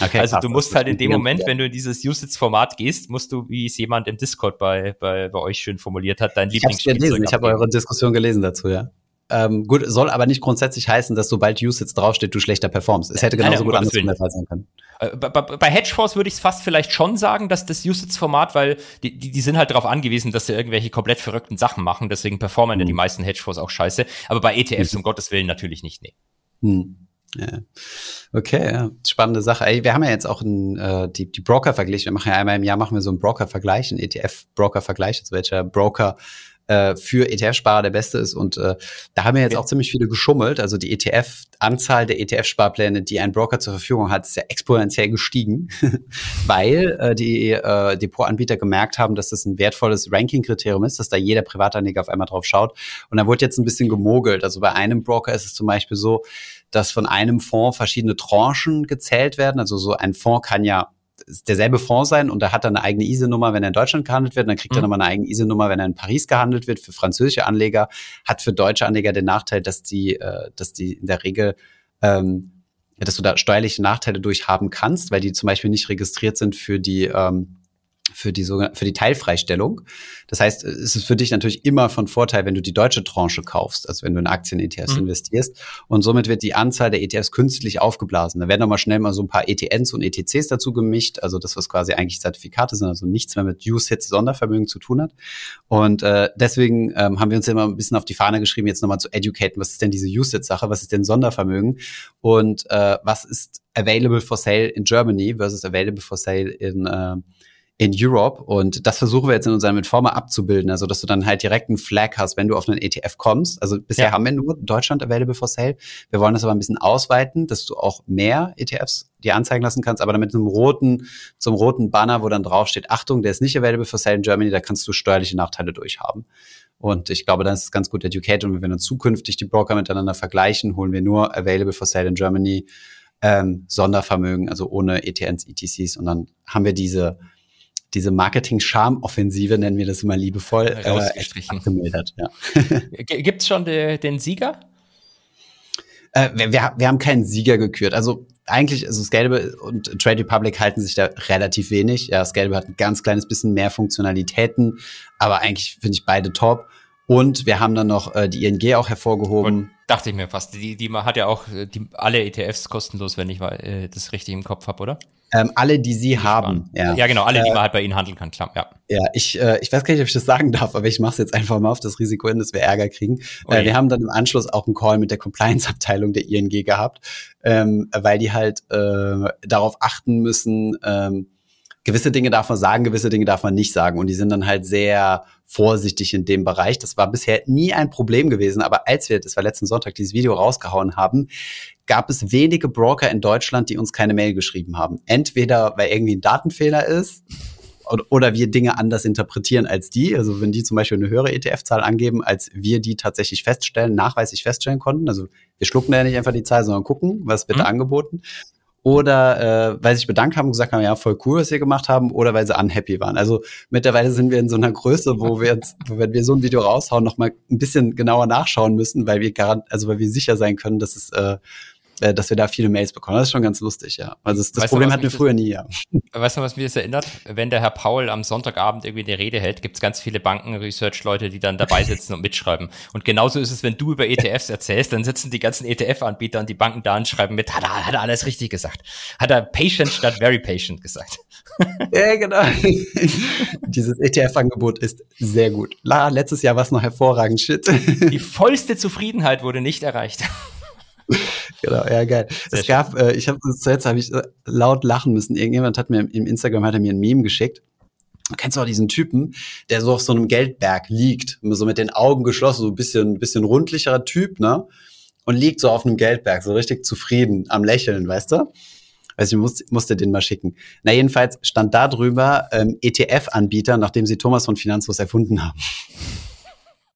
Okay, also du musst halt in dem Moment, wenn du in dieses Usage-Format gehst, musst du, wie es jemand im Discord bei, bei, bei euch schön formuliert hat, dein Lieblingsspielzeug Ich habe eure Diskussion gelesen dazu, ja. Ähm, gut, soll aber nicht grundsätzlich heißen, dass sobald USITS draufsteht, du schlechter performst. Es hätte genauso Nein, gut andersrum der Fall sein können. Äh, bei, bei Hedgefonds würde ich es fast vielleicht schon sagen, dass das USITS-Format, weil die, die, die sind halt darauf angewiesen, dass sie irgendwelche komplett verrückten Sachen machen, deswegen performen mhm. ja die meisten Hedgefonds auch scheiße. Aber bei ETFs, mhm. um Gottes Willen, natürlich nicht, nee. Mhm. Ja. Okay, ja. spannende Sache. Ey, wir haben ja jetzt auch ein, äh, die, die Broker-Vergleich. Wir machen ja einmal im Jahr machen wir so einen Broker-Vergleich, einen ETF-Broker-Vergleich, also welcher Broker äh, für ETF-Sparer der beste ist. Und äh, da haben wir jetzt auch ziemlich viele geschummelt. Also die ETF-Anzahl der ETF-Sparpläne, die ein Broker zur Verfügung hat, ist ja exponentiell gestiegen, weil äh, die äh, Depotanbieter gemerkt haben, dass das ein wertvolles Ranking-Kriterium ist, dass da jeder Privatanleger auf einmal drauf schaut. Und da wurde jetzt ein bisschen gemogelt. Also bei einem Broker ist es zum Beispiel so, dass von einem Fonds verschiedene Tranchen gezählt werden. Also so ein Fonds kann ja derselbe Fonds sein und er hat dann eine eigene ISE-Nummer, wenn er in Deutschland gehandelt wird. Und dann kriegt mhm. er nochmal eine eigene ISE-Nummer, wenn er in Paris gehandelt wird. Für französische Anleger hat für deutsche Anleger den Nachteil, dass die, äh, dass die in der Regel ähm, dass du da steuerliche Nachteile durch haben kannst, weil die zum Beispiel nicht registriert sind für die ähm, für die, für die Teilfreistellung. Das heißt, es ist für dich natürlich immer von Vorteil, wenn du die deutsche Tranche kaufst, also wenn du in Aktien-ETFs mhm. investierst. Und somit wird die Anzahl der ETFs künstlich aufgeblasen. Da werden nochmal schnell mal so ein paar ETNs und ETCs dazu gemischt, also das, was quasi eigentlich Zertifikate sind, also nichts mehr mit Use-Hits Sondervermögen zu tun hat. Und äh, deswegen ähm, haben wir uns immer ein bisschen auf die Fahne geschrieben, jetzt nochmal zu educaten, was ist denn diese Use-Hits-Sache, was ist denn Sondervermögen und äh, was ist available for sale in Germany versus available for sale in äh, in Europe. Und das versuchen wir jetzt in unserem Informa abzubilden, also dass du dann halt direkt einen Flag hast, wenn du auf einen ETF kommst. Also bisher ja. haben wir nur Deutschland available for sale. Wir wollen das aber ein bisschen ausweiten, dass du auch mehr ETFs dir anzeigen lassen kannst, aber damit einem roten, zum roten Banner, wo dann drauf steht, Achtung, der ist nicht available for sale in Germany, da kannst du steuerliche Nachteile durchhaben. Und ich glaube, dann ist es ganz gut educated. Und wenn wir dann zukünftig die Broker miteinander vergleichen, holen wir nur available for sale in Germany ähm, Sondervermögen, also ohne ETNs, ETCs. Und dann haben wir diese diese Marketing-Charme-Offensive, nennen wir das immer liebevoll, äh, abgemildert. Ja. Gibt es schon de, den Sieger? Äh, wir, wir, haben keinen Sieger gekürt. Also eigentlich, also Scalable und Trade Republic halten sich da relativ wenig. Ja, Scalable hat ein ganz kleines bisschen mehr Funktionalitäten, aber eigentlich finde ich beide top. Und wir haben dann noch äh, die ING auch hervorgehoben. Und dachte ich mir fast. Die, die hat ja auch äh, die, alle ETFs kostenlos, wenn ich äh, das richtig im Kopf habe, oder? Ähm, alle, die sie die haben. Ja. ja, genau, alle, die äh, man halt bei ihnen handeln kann, klar, ja. Ja, ich, äh, ich weiß gar nicht, ob ich das sagen darf, aber ich mache es jetzt einfach mal auf das Risiko hin, dass wir Ärger kriegen. Okay. Äh, wir haben dann im Anschluss auch einen Call mit der Compliance-Abteilung der ING gehabt, ähm, weil die halt äh, darauf achten müssen, ähm, gewisse Dinge darf man sagen, gewisse Dinge darf man nicht sagen. Und die sind dann halt sehr vorsichtig in dem Bereich. Das war bisher nie ein Problem gewesen. Aber als wir, das war letzten Sonntag, dieses Video rausgehauen haben, gab es wenige Broker in Deutschland, die uns keine Mail geschrieben haben. Entweder, weil irgendwie ein Datenfehler ist oder wir Dinge anders interpretieren als die. Also wenn die zum Beispiel eine höhere ETF-Zahl angeben, als wir die tatsächlich feststellen, nachweislich feststellen konnten. Also wir schlucken ja nicht einfach die Zahl, sondern gucken, was wird mhm. angeboten oder äh, weil sie sich bedankt haben und gesagt haben, ja, voll cool, was sie gemacht haben, oder weil sie unhappy waren. Also mittlerweile sind wir in so einer Größe, wo wir jetzt, wo, wenn wir so ein Video raushauen, noch mal ein bisschen genauer nachschauen müssen, weil wir garant, also weil wir sicher sein können, dass es äh, äh, dass wir da viele Mails bekommen. Das ist schon ganz lustig, ja. Also das, das Problem du, hatten wir früher nie, ja. Weißt du, was mich das erinnert? Wenn der Herr Paul am Sonntagabend irgendwie eine Rede hält, gibt es ganz viele Banken-Research-Leute, die dann dabei sitzen und mitschreiben. Und genauso ist es, wenn du über ETFs erzählst, dann sitzen die ganzen ETF-Anbieter und die Banken da und schreiben mit, hat er, hat er alles richtig gesagt. Hat er patient statt very patient gesagt. ja, genau. Dieses ETF-Angebot ist sehr gut. La, letztes Jahr war es noch hervorragend. Shit. Die vollste Zufriedenheit wurde nicht erreicht. genau, ja, geil. Sehr es gab, äh, ich habe zuletzt habe ich äh, laut lachen müssen. Irgendjemand hat mir im Instagram hat er mir ein Meme geschickt. Du kennst du auch diesen Typen, der so auf so einem Geldberg liegt, so mit den Augen geschlossen, so ein bisschen, bisschen rundlicherer Typ, ne? Und liegt so auf einem Geldberg, so richtig zufrieden, am Lächeln, weißt du? Weiß ich muss, musste den mal schicken. Na, jedenfalls stand da drüber ähm, ETF-Anbieter, nachdem sie Thomas von Finanzlos erfunden haben.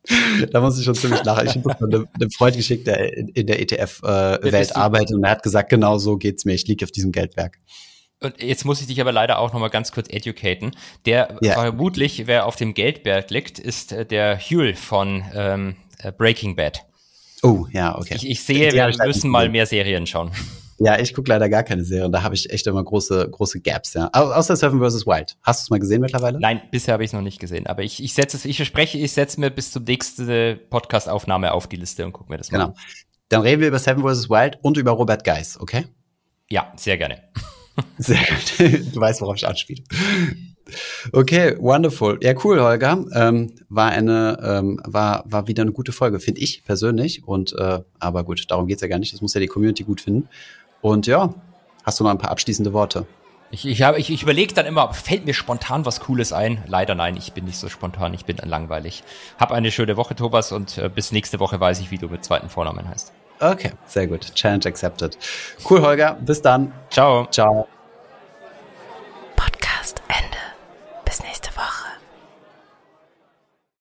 da muss ich schon ziemlich lachen. Ich habe einem, einem Freund geschickt, der in, in der ETF-Welt äh, arbeitet und er hat gesagt, genau so geht's mir. Ich liege auf diesem Geldberg. Und jetzt muss ich dich aber leider auch noch mal ganz kurz educaten. Der ja. vermutlich, wer auf dem Geldberg liegt, ist äh, der Huel von ähm, äh, Breaking Bad. Oh, ja, okay. Ich, ich sehe, wir müssen mal mehr Serien schauen. Ja, ich gucke leider gar keine Serien. Da habe ich echt immer große, große Gaps, ja. Au außer Seven vs. Wild. Hast du es mal gesehen mittlerweile? Nein, bisher habe ich es noch nicht gesehen. Aber ich, ich setze es, ich verspreche, ich setze mir bis zur nächsten Podcast-Aufnahme auf die Liste und gucke mir das mal genau. an. Genau. Dann reden wir über Seven vs. Wild und über Robert Geis, okay? Ja, sehr gerne. Sehr gut. Du weißt, worauf ich anspiele. Okay, wonderful. Ja, cool, Holger. Ähm, war eine, ähm, war, war wieder eine gute Folge, finde ich persönlich. Und äh, aber gut, darum geht's ja gar nicht. Das muss ja die Community gut finden. Und ja, hast du noch ein paar abschließende Worte? Ich, ich, hab, ich, ich überlege dann immer, fällt mir spontan was Cooles ein? Leider nein, ich bin nicht so spontan, ich bin langweilig. Hab eine schöne Woche, Thomas, und äh, bis nächste Woche weiß ich, wie du mit zweiten Vornamen heißt. Okay, sehr gut. Challenge accepted. Cool, Holger. Bis dann. Ciao. Ciao.